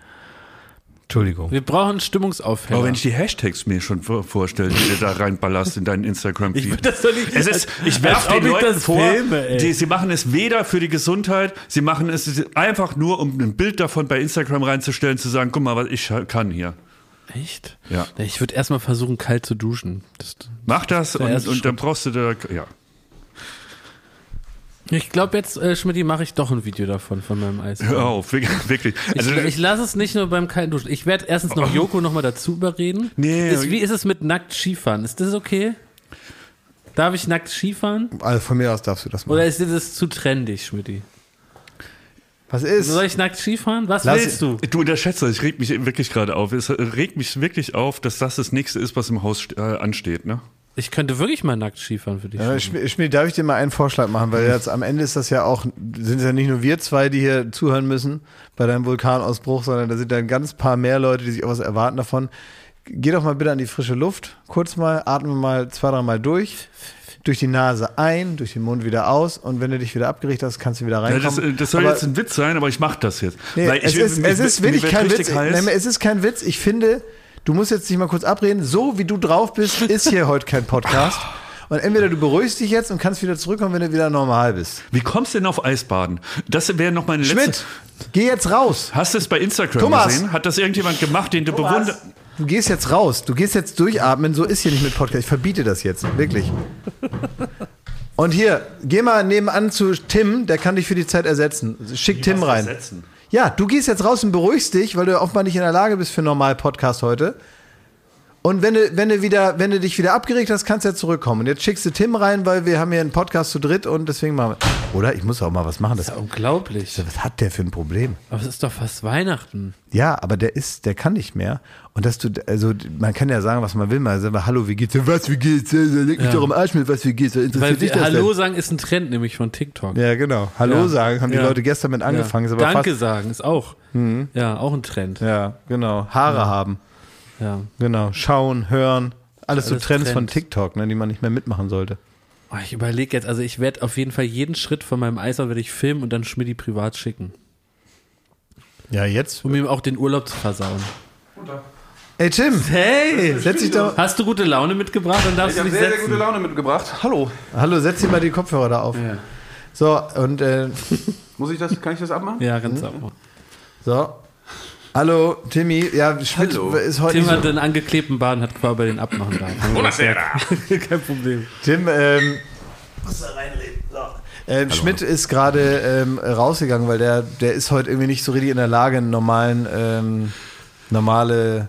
Entschuldigung. Wir brauchen Stimmungsaufheller. Aber wenn ich die Hashtags mir schon vor- vorstelle, die du da reinballerst in deinen Instagram-Feed. Ich will das doch nicht- Es ist, ich werfe den Leuten das vor, filme, die, sie machen es weder für die Gesundheit, sie machen es einfach nur, um ein Bild davon bei Instagram reinzustellen, zu sagen, guck mal, was ich kann hier. Echt? Ja. Ich würde erstmal versuchen, kalt zu duschen. Das, Mach das Der und, und dann brauchst du da, ja. Ich glaube jetzt, äh, Schmidt, mache ich doch ein Video davon, von meinem Eis. Hör auf, wirklich. Also, ich, ich lasse es nicht nur beim kalten Duschen. Ich werde erstens noch Joko nochmal dazu überreden. Nee. Ist, wie ist es mit nackt Skifahren? Ist das okay? Darf ich nackt Skifahren? Also von mir aus darfst du das machen. Oder ist das zu trendig, Schmidti? Was ist? Soll ich nackt Skifahren? Was Lass- willst du? Du unterschätzt das, ich reg mich wirklich gerade auf. Es regt mich wirklich auf, dass das das nächste ist, was im Haus äh, ansteht, ne? Ich könnte wirklich mal nackt Skifahren für dich. Ja, Schmi- Schmidt, darf ich dir mal einen Vorschlag machen? Weil jetzt am Ende ist das ja auch, sind es ja nicht nur wir zwei, die hier zuhören müssen bei deinem Vulkanausbruch, sondern da sind ja ein ganz paar mehr Leute, die sich auch was erwarten davon. Geh doch mal bitte an die frische Luft, kurz mal, atme mal zwei, drei Mal durch. Durch die Nase ein, durch den Mund wieder aus und wenn du dich wieder abgerichtet hast, kannst du wieder Ja, reinkommen. das, äh, das soll Aber- jetzt ein Witz sein, aber ich mach das jetzt. Nee, Weil es, ich, ist, mir- es ist wirklich kein Witz. Nein, es ist kein Witz. Ich finde, du musst jetzt dich mal kurz abreden. So wie du drauf bist, ist hier heute kein Podcast. Und entweder du beruhigst dich jetzt und kannst wieder zurückkommen, wenn du wieder normal bist. Wie kommst du denn auf Eisbaden? Das wäre noch meine letzte. Schmidt, geh jetzt raus. Hast du es bei Instagram Thomas! gesehen? Hat das irgendjemand gemacht, den du bewunderst? Du gehst jetzt raus. Du gehst jetzt durchatmen. So ist hier nicht mit Podcast. Ich verbiete das jetzt. Wirklich. Und hier, geh mal nebenan zu Tim. Der kann dich für die Zeit ersetzen. Schick Tim rein. ersetzen? Ja, du gehst jetzt raus und beruhigst dich, weil du offenbar nicht in der Lage bist für einen normalen Podcast heute. Und wenn du, wenn du wieder, wenn du dich wieder abgeregt hast, kannst du ja zurückkommen. Und jetzt schickst du Tim rein, weil wir haben hier einen Podcast zu dritt und deswegen machen wir. Oder ich muss auch mal was machen. Das, Unglaublich. was hat der für ein Problem? Aber es ist doch fast Weihnachten. Ja, aber der ist, der kann nicht mehr. Und dass du, also man kann ja sagen, was man will, mal sagen, hallo, wie geht's? Was, wie geht's? Leg mich Ja. doch im Arsch mit, was, wie geht's? Interessiert Weil dich das Hallo denn? sagen ist ein Trend, nämlich von TikTok. Ja, genau. Hallo Ja. sagen, haben die Ja. Leute gestern mit angefangen. Ist Danke sagen ist auch. Ja, auch ein Trend. ja, genau. Haare haben. Ja. Genau. Schauen, hören. Alles, so Alles Trends Trend. von TikTok, ne, die man nicht mehr mitmachen sollte. Oh, ich überlege jetzt, also ich werde auf jeden Fall jeden Schritt von meinem Eisau werde ich filmen und dann Schmidti privat schicken. Ja, jetzt. Um ihm auch den Urlaub zu versauen. Ey, Tim, Hey! setz dich doch. Hast du gute Laune mitgebracht? Dann darfst Ich du habe dich sehr, setzen. sehr gute Laune mitgebracht. Hallo. Hallo, setz dir mal die Kopfhörer da auf. Ja. So, und, äh, Muss ich das, kann ich das abmachen? Ja, ganz mhm. so. Hallo, Timmy. Ja, Schmidt Hallo. ist heute Tim nicht hat so. den angeklebten Bahn, hat quasi bei den abmachen da. Kein Problem. Tim, ähm, muss da reinreden. So. Ähm, Schmidt ist gerade ähm, rausgegangen, weil der, der ist heute irgendwie nicht so richtig in der Lage, einen normalen, ähm, normale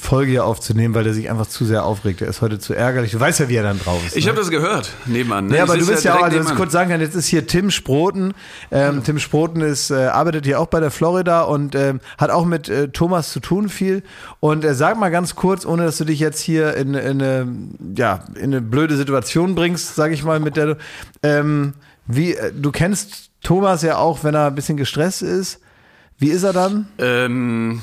Folge hier aufzunehmen, weil der sich einfach zu sehr aufregt. Der ist heute zu ärgerlich. Du weißt ja, wie er dann drauf ist. Ich ne? habe das gehört, nebenan. Ne? Ja, aber du bist ja auch, direkt also ich kurz sagen kann, jetzt ist hier Tim Sproten. Ähm, Tim Sproten ist, äh, arbeitet hier auch bei der Florida und ähm, hat auch mit äh, Thomas zu tun viel. Und äh, sag mal ganz kurz, ohne dass du dich jetzt hier in, in, eine, ja, in eine blöde Situation bringst, sag ich mal, mit der du, ähm, wie, äh, du kennst Thomas ja auch, wenn er ein bisschen gestresst ist. Wie ist er dann? Ähm,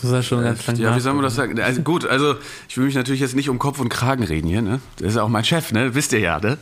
Du sagst schon ganz lang ja, wie soll man das sagen? Also gut, also ich will mich natürlich jetzt nicht um Kopf und Kragen reden hier, ne? Das ist ja auch mein Chef, ne? Wisst ihr ja, ne?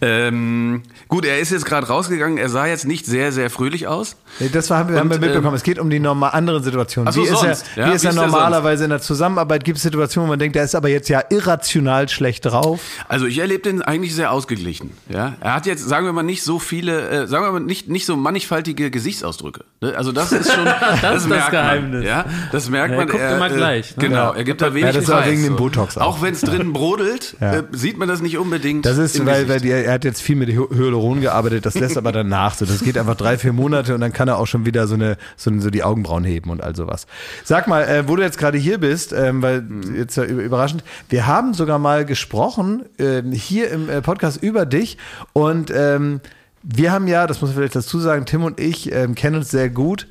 Ähm, gut, er ist jetzt gerade rausgegangen. Er sah jetzt nicht sehr, sehr fröhlich aus. Das war, haben wir, haben wir Und, mitbekommen. ähm, es geht um die normal anderen Situationen. So, wie ist sonst. er, Ja, wie ist wie er ist normalerweise in der Zusammenarbeit? Gibt es Situationen, wo man denkt, der ist aber jetzt ja irrational schlecht drauf? Also ich erlebe den eigentlich sehr ausgeglichen. Ja, er hat jetzt, sagen wir mal, nicht so viele, äh, sagen wir mal, nicht nicht so mannigfaltige Gesichtsausdrücke. Ne? Also das ist schon, das, ist das merkt Geheimnis. Man, ja, das merkt Ja, er man. guckt immer gleich, ne? Genau, Ja. er gibt da wenig Ja, das ist auch Preis, wegen dem. Botox auch. Auch wenn es drinnen brodelt, Ja. äh, sieht man das nicht unbedingt. Das ist, weil, weil die, er hat jetzt viel mit Hy- Hyaluron gearbeitet, das lässt aber danach so. Das geht einfach drei, vier Monate und dann kann er auch schon wieder so eine, so, so die Augenbrauen heben und all sowas. Sag mal, äh, wo du jetzt gerade hier bist, ähm, weil jetzt ja überraschend, wir haben sogar mal gesprochen ähm, hier im äh, Podcast über dich und ähm, wir haben ja, das muss man vielleicht dazu sagen, Tim und ich ähm, kennen uns sehr gut.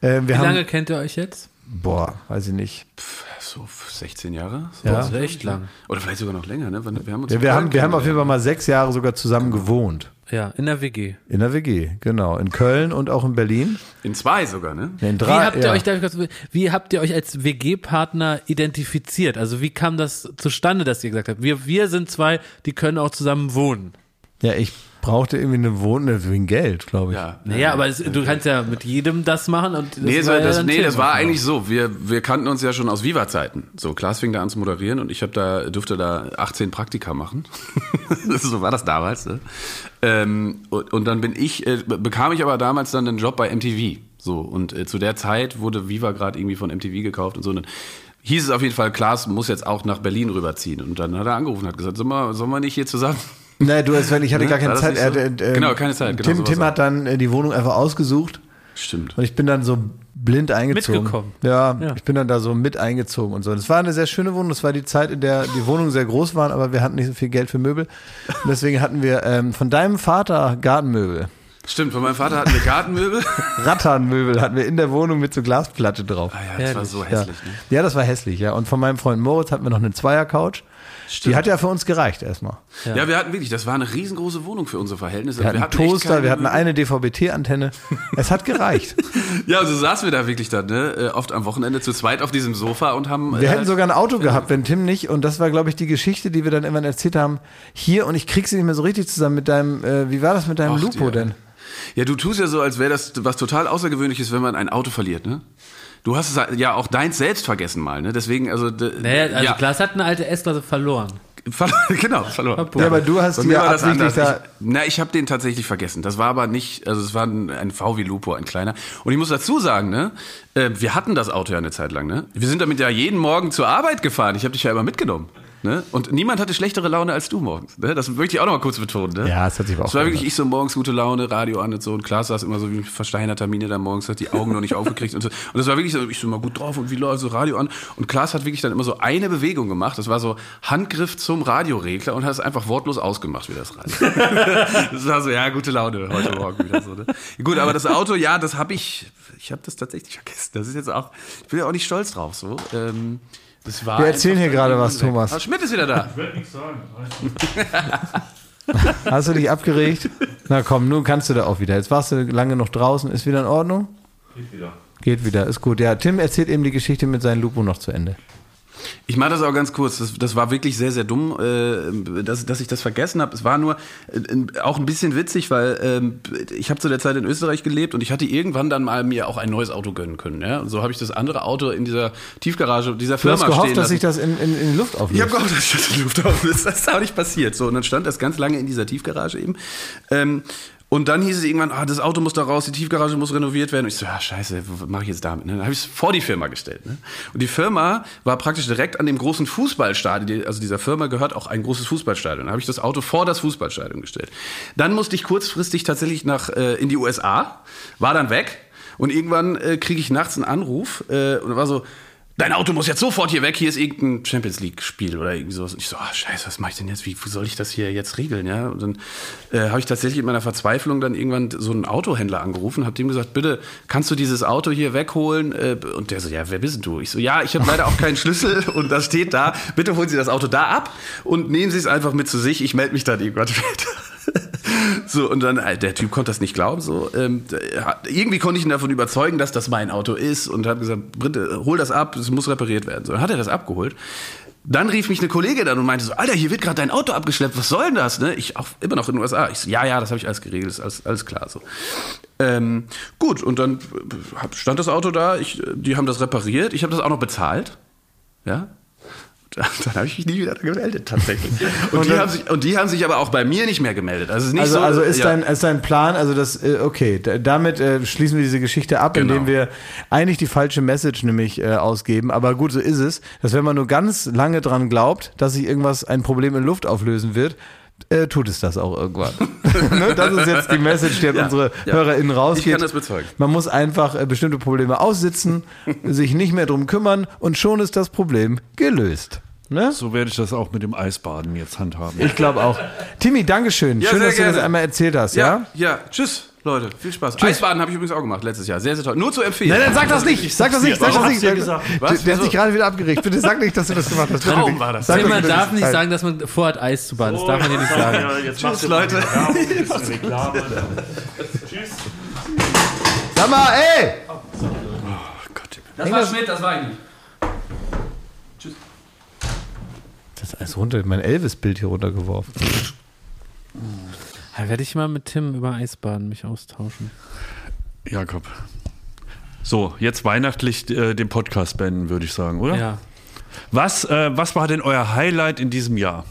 Wir Wie haben, lange kennt ihr euch jetzt? boah, weiß ich nicht. So 16 Jahre? So Ja. Das ist echt lang. Oder vielleicht sogar noch länger, ne? Wir haben, uns Ja, wir, haben, wir haben auf jeden Fall mal sechs Jahre sogar zusammen gewohnt. Ja, in der WG. In der WG, genau. In Köln und auch in Berlin. In zwei sogar, ne? In Wie drei, habt ihr ja. euch, darf ich kurz, wie habt ihr euch als WG-Partner identifiziert? Also wie kam das zustande, dass ihr gesagt habt, wir, wir sind zwei, die können auch zusammen wohnen? Ja, ich brauchte irgendwie eine Wohnung wegen Geld, glaube ich. Ja. Naja, aber es, du kannst ja mit jedem das machen und das Nee, das, war war, ja das, dann nee, das war eigentlich so. Wir, wir kannten uns ja schon aus Viva-Zeiten. So, Klaas fing da an zu moderieren und ich hab da, durfte da 18 Praktika machen. so war das damals. Ne? Ähm, und, und dann bin ich, äh, bekam ich aber damals dann einen Job bei MTV. So, und äh, zu der Zeit wurde Viva gerade irgendwie von MTV gekauft und so. Und dann hieß es auf jeden Fall, Klaas muss jetzt auch nach Berlin rüberziehen. Und dann hat er angerufen und hat gesagt, sollen wir, sollen wir nicht hier zusammen? Nein, du, Sven, ich hatte Ne? gar keine Zeit. so? Er hatte, ähm, Genau, keine Zeit, genau Tim, Tim hat dann äh, die Wohnung einfach ausgesucht Stimmt. und ich bin dann so blind eingezogen. Mitgekommen. Ja, Ja. ich bin dann da so mit eingezogen und so. Und es war eine sehr schöne Wohnung. Das war die Zeit, in der die Wohnungen sehr groß waren, aber wir hatten nicht so viel Geld für Möbel. Und deswegen hatten wir ähm, von deinem Vater Gartenmöbel. Stimmt, von meinem Vater hatten wir Gartenmöbel. Rattanmöbel hatten wir in der Wohnung mit so Glasplatte drauf. Ah ja, das war so Ja. hässlich. Ne? ja, das war hässlich, ja. Und von meinem Freund Moritz hatten wir noch eine Zweier-Couch. Die hat ja für uns gereicht erstmal. Ja. wir hatten wirklich, das war eine riesengroße Wohnung für unsere Verhältnisse. Wir hatten einen echt Toaster, wir hatten eine DVB-T-Antenne. Es hat gereicht. Ja, so saßen wir da wirklich dann, ne? äh, oft am Wochenende zu zweit auf diesem Sofa und haben. Wir äh, hätten sogar ein Auto gehabt, wenn Tim nicht. Und das war, glaube ich, die Geschichte, die wir dann irgendwann erzählt haben. Hier, und ich krieg sie nicht mehr so richtig zusammen mit deinem, äh, wie war das mit deinem Ach, Lupo die- denn? Ja, du tust ja so, als wäre das was total Außergewöhnliches, wenn man ein Auto verliert, ne? Du hast es ja auch deins selbst vergessen mal, ne? Deswegen, also. Naja, also ja, Klaas hat eine alte S-Klasse verloren. Ver genau, verloren. Ja, aber du hast ja absichtlich da. Ich, na, ich habe den tatsächlich vergessen. Das war aber nicht, also es war ein, ein VW Lupo, ein kleiner. Und ich muss dazu sagen, ne, äh, wir hatten das Auto ja eine Zeit lang, ne? Wir sind damit ja jeden Morgen zur Arbeit gefahren. Ich habe dich ja immer mitgenommen. Ne? Und niemand hatte schlechtere Laune als du morgens. Ne? Das möchte ich auch noch mal kurz betonen. Ne? Ja, das hat sich aber auch Es war wirklich ich so morgens gute Laune, Radio an und so. Und Klaas saß immer so wie ein versteinerter Miene da morgens, hat die Augen noch nicht aufgekriegt und so. Und das war wirklich so, ich so mal gut drauf und wie läuft so Radio an. Und Klaas hat wirklich dann immer so eine Bewegung gemacht. Das war so Handgriff zum Radioregler und hat es einfach wortlos ausgemacht, wie das Radio. das war so, ja, gute Laune heute Morgen wieder so. Ne? Gut, aber das Auto, ja, das habe ich, ich habe das tatsächlich vergessen. Das ist jetzt auch, ich bin ja auch nicht stolz drauf so. Ähm, das war Wir erzählen hier gerade was, weg. Thomas. Ah, Schmidt ist wieder da. Hast du dich abgeregt? Na komm, nun kannst du da auch wieder. Jetzt warst du lange noch draußen. Ist wieder in Ordnung? Geht wieder. Geht wieder, ist gut. Ja, Tim erzählt eben die Geschichte mit seinem Lupo noch zu Ende. Ich mache das auch ganz kurz. Das, das war wirklich sehr, sehr dumm, äh, dass, dass ich das vergessen habe. Es war nur äh, auch ein bisschen witzig, weil ähm, ich habe zu der Zeit in Österreich gelebt und ich hatte irgendwann dann mal mir auch ein neues Auto gönnen können. Ja? Und so habe ich das andere Auto in dieser Tiefgarage dieser Du Firma hast gehofft, stehen dass sich das in, in, in Luft Ich auflöst. habe gehofft, dass ich das in Luft auflöst. Das ist auch nicht passiert. So, und dann stand das ganz lange in dieser Tiefgarage eben. Ähm, und dann hieß es irgendwann, ah, das Auto muss da raus, die Tiefgarage muss renoviert werden. Und ich so, ja, scheiße, was mache ich jetzt damit? Ne? Dann habe ich es vor die Firma gestellt. Ne? Und die Firma war praktisch direkt an dem großen Fußballstadion. Also dieser Firma gehört auch ein großes Fußballstadion. Dann habe ich das Auto vor das Fußballstadion gestellt. Dann musste ich kurzfristig tatsächlich nach äh, in die USA, war dann weg. Und irgendwann äh, kriege ich nachts einen Anruf äh, und war so, dein Auto muss jetzt sofort hier weg, hier ist irgendein Champions League-Spiel oder irgendwie sowas. Und ich so, ah, scheiße, was mache ich denn jetzt? Wie soll ich das hier jetzt regeln? Ja? Und dann äh, habe ich tatsächlich in meiner Verzweiflung dann irgendwann so einen Autohändler angerufen, habe dem gesagt, bitte, kannst du dieses Auto hier wegholen? Äh, und der so, ja, wer bist denn du? Ich so, ja, ich habe leider auch keinen Schlüssel und das steht da, bitte holen Sie das Auto da ab und nehmen Sie es einfach mit zu sich, ich melde mich dann irgendwann später. So, und dann, äh, der Typ konnte das nicht glauben, so. Ähm, hat- irgendwie konnte ich ihn davon überzeugen, dass das mein Auto ist und habe gesagt, bitte, hol das ab, es muss repariert werden. So, dann hat er das abgeholt. Dann rief mich eine Kollegin an und meinte so, Alter, hier wird gerade dein Auto abgeschleppt, was soll denn das? Ne? Ich auch immer noch in den USA. Ich so, ja, ja, das habe ich alles geregelt, ist alles, alles klar so. Ähm, gut, und dann äh, stand das Auto da, ich, äh, die haben das repariert, ich habe das auch noch bezahlt. Ja, dann habe ich mich nie wieder gemeldet, tatsächlich. Und, die haben sich, und die haben sich aber auch bei mir nicht mehr gemeldet. Also, ist nicht Also, so, also ist, ja. dein, ist dein Plan, also das, äh, okay, da- damit äh, schließen wir diese Geschichte ab, Genau. indem wir eigentlich die falsche Message nämlich äh, ausgeben. Aber gut, so ist es, dass wenn man nur ganz lange dran glaubt, dass sich irgendwas, ein Problem in Luft auflösen wird, äh, tut es das auch irgendwann. ne? Das ist jetzt die Message, die an Ja, unsere ja. HörerInnen rausgeht. Ich kann das bezeugen. Man muss einfach äh, bestimmte Probleme aussitzen, sich nicht mehr drum kümmern und schon ist das Problem gelöst. Ne? So werde ich das auch mit dem Eisbaden jetzt handhaben. Ich glaube auch. Timmy, Dankeschön. Ja, Schön, dass du das gerne. einmal erzählt hast, ja? Ja, ja. Tschüss, Leute. Viel Spaß. Eisbaden habe ich übrigens auch gemacht letztes Jahr. Sehr, sehr toll. Nur zu empfehlen. Nein, nein, sag das nicht. Sag das nicht. Sag das nicht. dir gesagt? Was? Der, der hat sich gerade wieder abgeregt. Bitte sag nicht, dass du das gemacht hast. Bitte Traum nicht. war das. Sag man bitte darf nicht sagen, dass man vorhat, Eis zu baden. Das darf man dir nicht sagen. Ja, jetzt Tschüss, Leute. Reklame. Tschüss. Sag mal, ey! Das war Schmidt, das war ich nicht. Das ist alles runter, mein Elvis-Bild hier runtergeworfen. Da werde ich mal mit Tim über Eisbaden mich austauschen. Jakob. So, jetzt weihnachtlich äh, den Podcast beenden, würde ich sagen, oder? Ja. Was, äh, was war denn euer Highlight in diesem Jahr?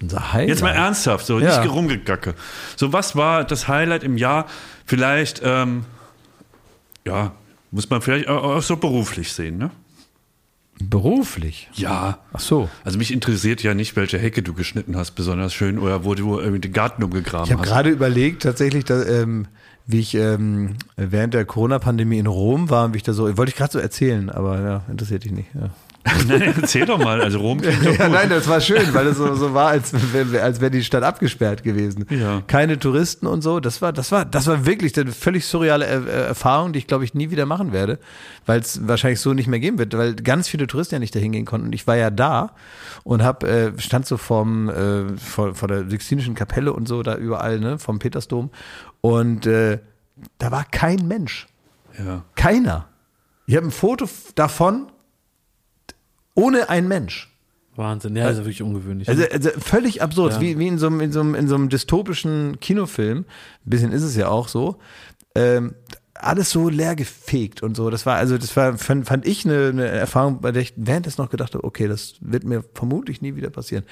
Unser Highlight. Jetzt mal ernsthaft, so Ja. nicht rumgegacke. So, was war das Highlight im Jahr? Vielleicht, ähm, ja, muss man vielleicht auch auch so beruflich sehen, ne? Beruflich. Ja. Ach so. Also mich interessiert ja nicht, welche Hecke du geschnitten hast, besonders schön, oder wo du irgendwie den Garten umgegraben Ich habe hast. gerade überlegt, tatsächlich, dass, ähm, wie ich ähm, während der Corona-Pandemie in Rom war und wie ich da so, wollte ich gerade so erzählen, aber ja, interessiert dich nicht. Ja. Nein, erzähl doch mal, also Rom klingt doch Ja, nein, das war schön, weil es so, so war, als, als wäre die Stadt abgesperrt gewesen. Ja. Keine Touristen und so. Das war, das war, das war wirklich eine völlig surreale äh, Erfahrung, die ich glaube ich nie wieder machen werde, weil es wahrscheinlich so nicht mehr geben wird, weil ganz viele Touristen ja nicht dahin gehen konnten. Und ich war ja da und hab, äh, stand so vorm, äh, vor, vor der Sixtinischen Kapelle und so da überall, ne, vom Petersdom. Und äh, da war kein Mensch. Ja. Keiner. Ich habe ein Foto davon ohne ein Mensch. Wahnsinn. Ja, das ist wirklich ungewöhnlich. Also, also völlig absurd, Ja. wie, wie in, so einem, in, so einem, in so einem dystopischen Kinofilm. Ein bisschen ist es ja auch so. Ähm, alles so leer gefegt und so. Das war, also, das war, fand, fand ich eine, eine Erfahrung, bei der ich während des noch gedacht habe, okay, das wird mir vermutlich nie wieder passieren.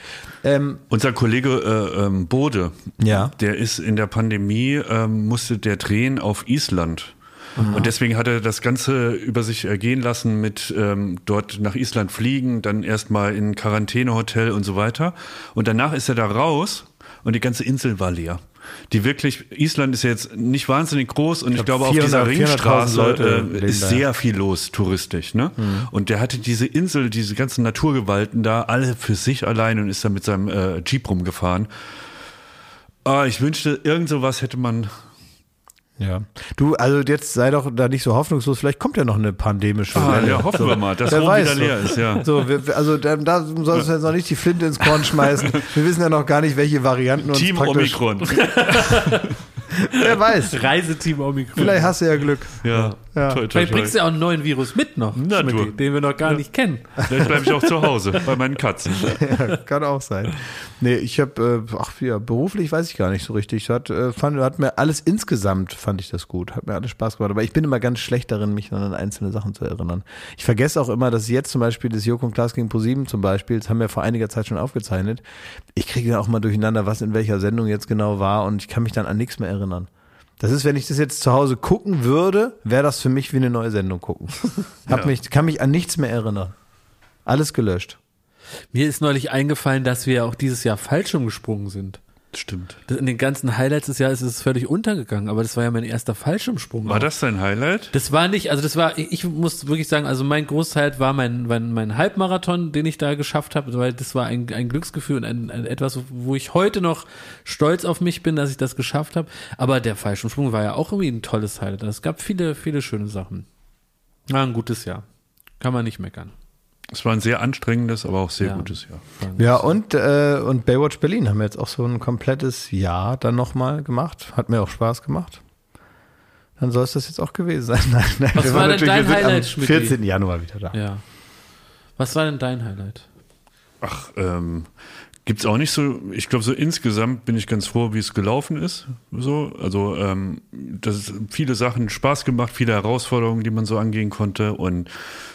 Ähm, Unser Kollege äh, ähm, Bode, Ja. der ist in der Pandemie, ähm, musste der drehen auf Island. Und deswegen hat er das Ganze über sich ergehen lassen mit ähm, dort nach Island fliegen, dann erstmal in Quarantänehotel und so weiter. Und danach ist er da raus und die ganze Insel war leer. Die wirklich, Island ist ja jetzt nicht wahnsinnig groß und ich, glaub, glaube, auf dieser 400.000 Ringstraße äh, ist sehr viel los touristisch. Ne? Und der hatte diese Insel, diese ganzen Naturgewalten da, alle für sich allein und ist dann mit seinem äh, Jeep rumgefahren. Ah, ich wünschte, irgend sowas hätte man. Ja. Du, also jetzt sei doch da nicht so hoffnungslos, vielleicht kommt ja noch eine pandemische Ah, Welle. ja, hoffen wir mal, dass Wer Rom weiß, wieder so. leer ist, ja. So, wir, wir- also da, da sollst du jetzt noch nicht die Flinte ins Korn schmeißen. Wir wissen ja noch gar nicht, welche Varianten uns Team praktisch, Omikron. Wer weiß. Reiseteam Omikron. Vielleicht hast du ja Glück. Ja, Ja. Toi, toi, Vielleicht toi. bringst du ja auch einen neuen Virus mit noch, Na, Schmidti, du. den wir noch gar nicht kennen. Vielleicht bleibe ich auch zu Hause bei meinen Katzen. Ja, kann auch sein. Nee, ich habe, äh, ach ja, beruflich weiß ich gar nicht so richtig. Hat, äh, fand, hat mir alles insgesamt, fand ich das gut. Hat mir alles Spaß gemacht. Aber ich bin immer ganz schlecht darin, mich an einzelne Sachen zu erinnern. Ich vergesse auch immer, dass jetzt zum Beispiel das Joko und Klaas gegen ProSieben zum Beispiel, das haben wir vor einiger Zeit schon aufgezeichnet. Ich kriege dann auch mal durcheinander, was in welcher Sendung jetzt genau war und ich kann mich dann an nichts mehr erinnern. Das ist, wenn ich das jetzt zu Hause gucken würde, wäre das für mich wie eine neue Sendung gucken. Hab Ja. mich, kann mich an nichts mehr erinnern. Alles gelöscht. Mir ist neulich eingefallen, dass wir auch dieses Jahr Fallschirm gesprungen sind. Stimmt. In den ganzen Highlights des Jahres ist es völlig untergegangen, aber das war ja mein erster Fallschirmsprung. War auch. das dein Highlight? Das war nicht, also das war, ich ich muss wirklich sagen, also mein Großteil war mein, mein, mein Halbmarathon, den ich da geschafft habe, weil das war ein, ein Glücksgefühl und ein, ein etwas, wo ich heute noch stolz auf mich bin, dass ich das geschafft habe. Aber der Fallschirmsprung war ja auch irgendwie ein tolles Highlight. Es gab viele, viele schöne Sachen. War ein gutes Jahr. Kann man nicht meckern. Es war ein sehr anstrengendes, aber auch sehr Ja. gutes Jahr. Ja, und, äh, und Baywatch Berlin haben wir jetzt auch so ein komplettes Jahr dann nochmal gemacht. Hat mir auch Spaß gemacht. Dann soll es das jetzt auch gewesen sein. Nein, nein, Was wir war waren denn dein Highlight, am Schmidti? 14. Januar wieder da. Ja. Was war denn dein Highlight? Ach, ähm, gibt's auch nicht so, ich glaube, so insgesamt bin ich ganz froh, wie es gelaufen ist. So, also, ähm, das viele Sachen Spaß gemacht, viele Herausforderungen, die man so angehen konnte. Und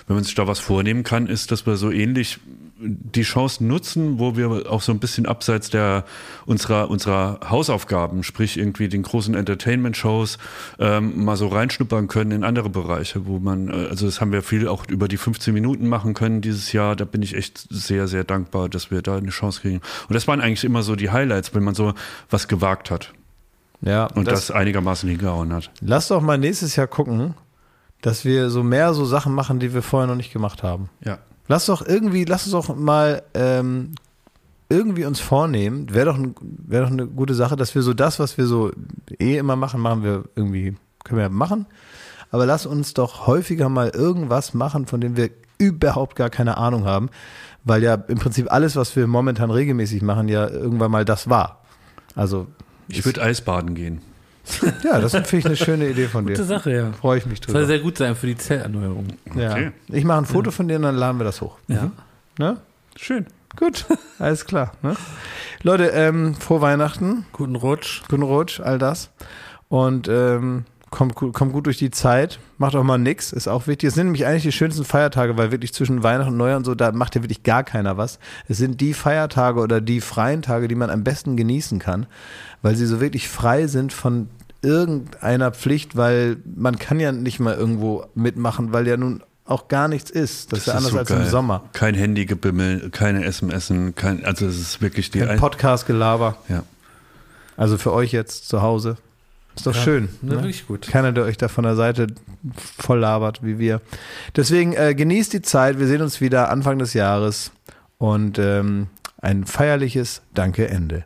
wenn man sich da was vornehmen kann, ist, dass wir so ähnlich die Chancen nutzen, wo wir auch so ein bisschen abseits der unserer unserer Hausaufgaben, sprich irgendwie den großen Entertainment-Shows, ähm, mal so reinschnuppern können in andere Bereiche, wo man, äh, also das haben wir viel auch über die 15 Minuten machen können dieses Jahr. Da bin ich echt sehr, sehr dankbar, dass wir da eine Chance kriegen. Und das waren eigentlich immer so die Highlights, wenn man so was gewagt hat Ja, und das, einigermaßen hingehauen hat. Lass doch mal nächstes Jahr gucken, dass wir so mehr so Sachen machen, die wir vorher noch nicht gemacht haben. Ja. Lass doch irgendwie, lass uns doch mal ähm, irgendwie uns vornehmen, wäre doch, ein, wär doch eine gute Sache, dass wir so das, was wir so eh immer machen, machen wir irgendwie, können wir machen. Aber lass uns doch häufiger mal irgendwas machen, von dem wir überhaupt gar keine Ahnung haben, weil ja im Prinzip alles, was wir momentan regelmäßig machen, ja irgendwann mal das war. Also Ich würde Eisbaden gehen. Ja, das finde ich eine schöne Idee von dir. Gute Sache, ja. Freue ich mich Soll drüber. sehr gut sein für die Zellerneuerung. Ja. Okay. Ich mache ein Foto von dir und dann laden wir das hoch. Ja. Ne? Schön. Gut, alles klar. Ne? Leute, ähm, frohe Weihnachten, Guten Rutsch. guten Rutsch, all das. Und ähm, kommt, gut- kommt gut durch die Zeit. Macht auch mal nix, ist auch wichtig. Es sind nämlich eigentlich die schönsten Feiertage, weil wirklich zwischen Weihnachten und Neujahr und so, da macht ja wirklich gar keiner was. Es sind die Feiertage oder die freien Tage, die man am besten genießen kann, weil sie so wirklich frei sind von irgendeiner Pflicht, weil man kann ja nicht mal irgendwo mitmachen, weil ja nun auch gar nichts ist. Das, ist ja anders so als im geil. Sommer. Kein Handygebimmel, keine SMS, kein, also es ist wirklich die ein- Podcast-Gelaber. ja. Also für euch jetzt zu Hause. Ist doch schön. Ne, Ne? wirklich gut. Keiner, der euch da von der Seite voll labert wie wir. Deswegen äh, genießt die Zeit. Wir sehen uns wieder Anfang des Jahres. Und ähm, ein feierliches Danke Ende.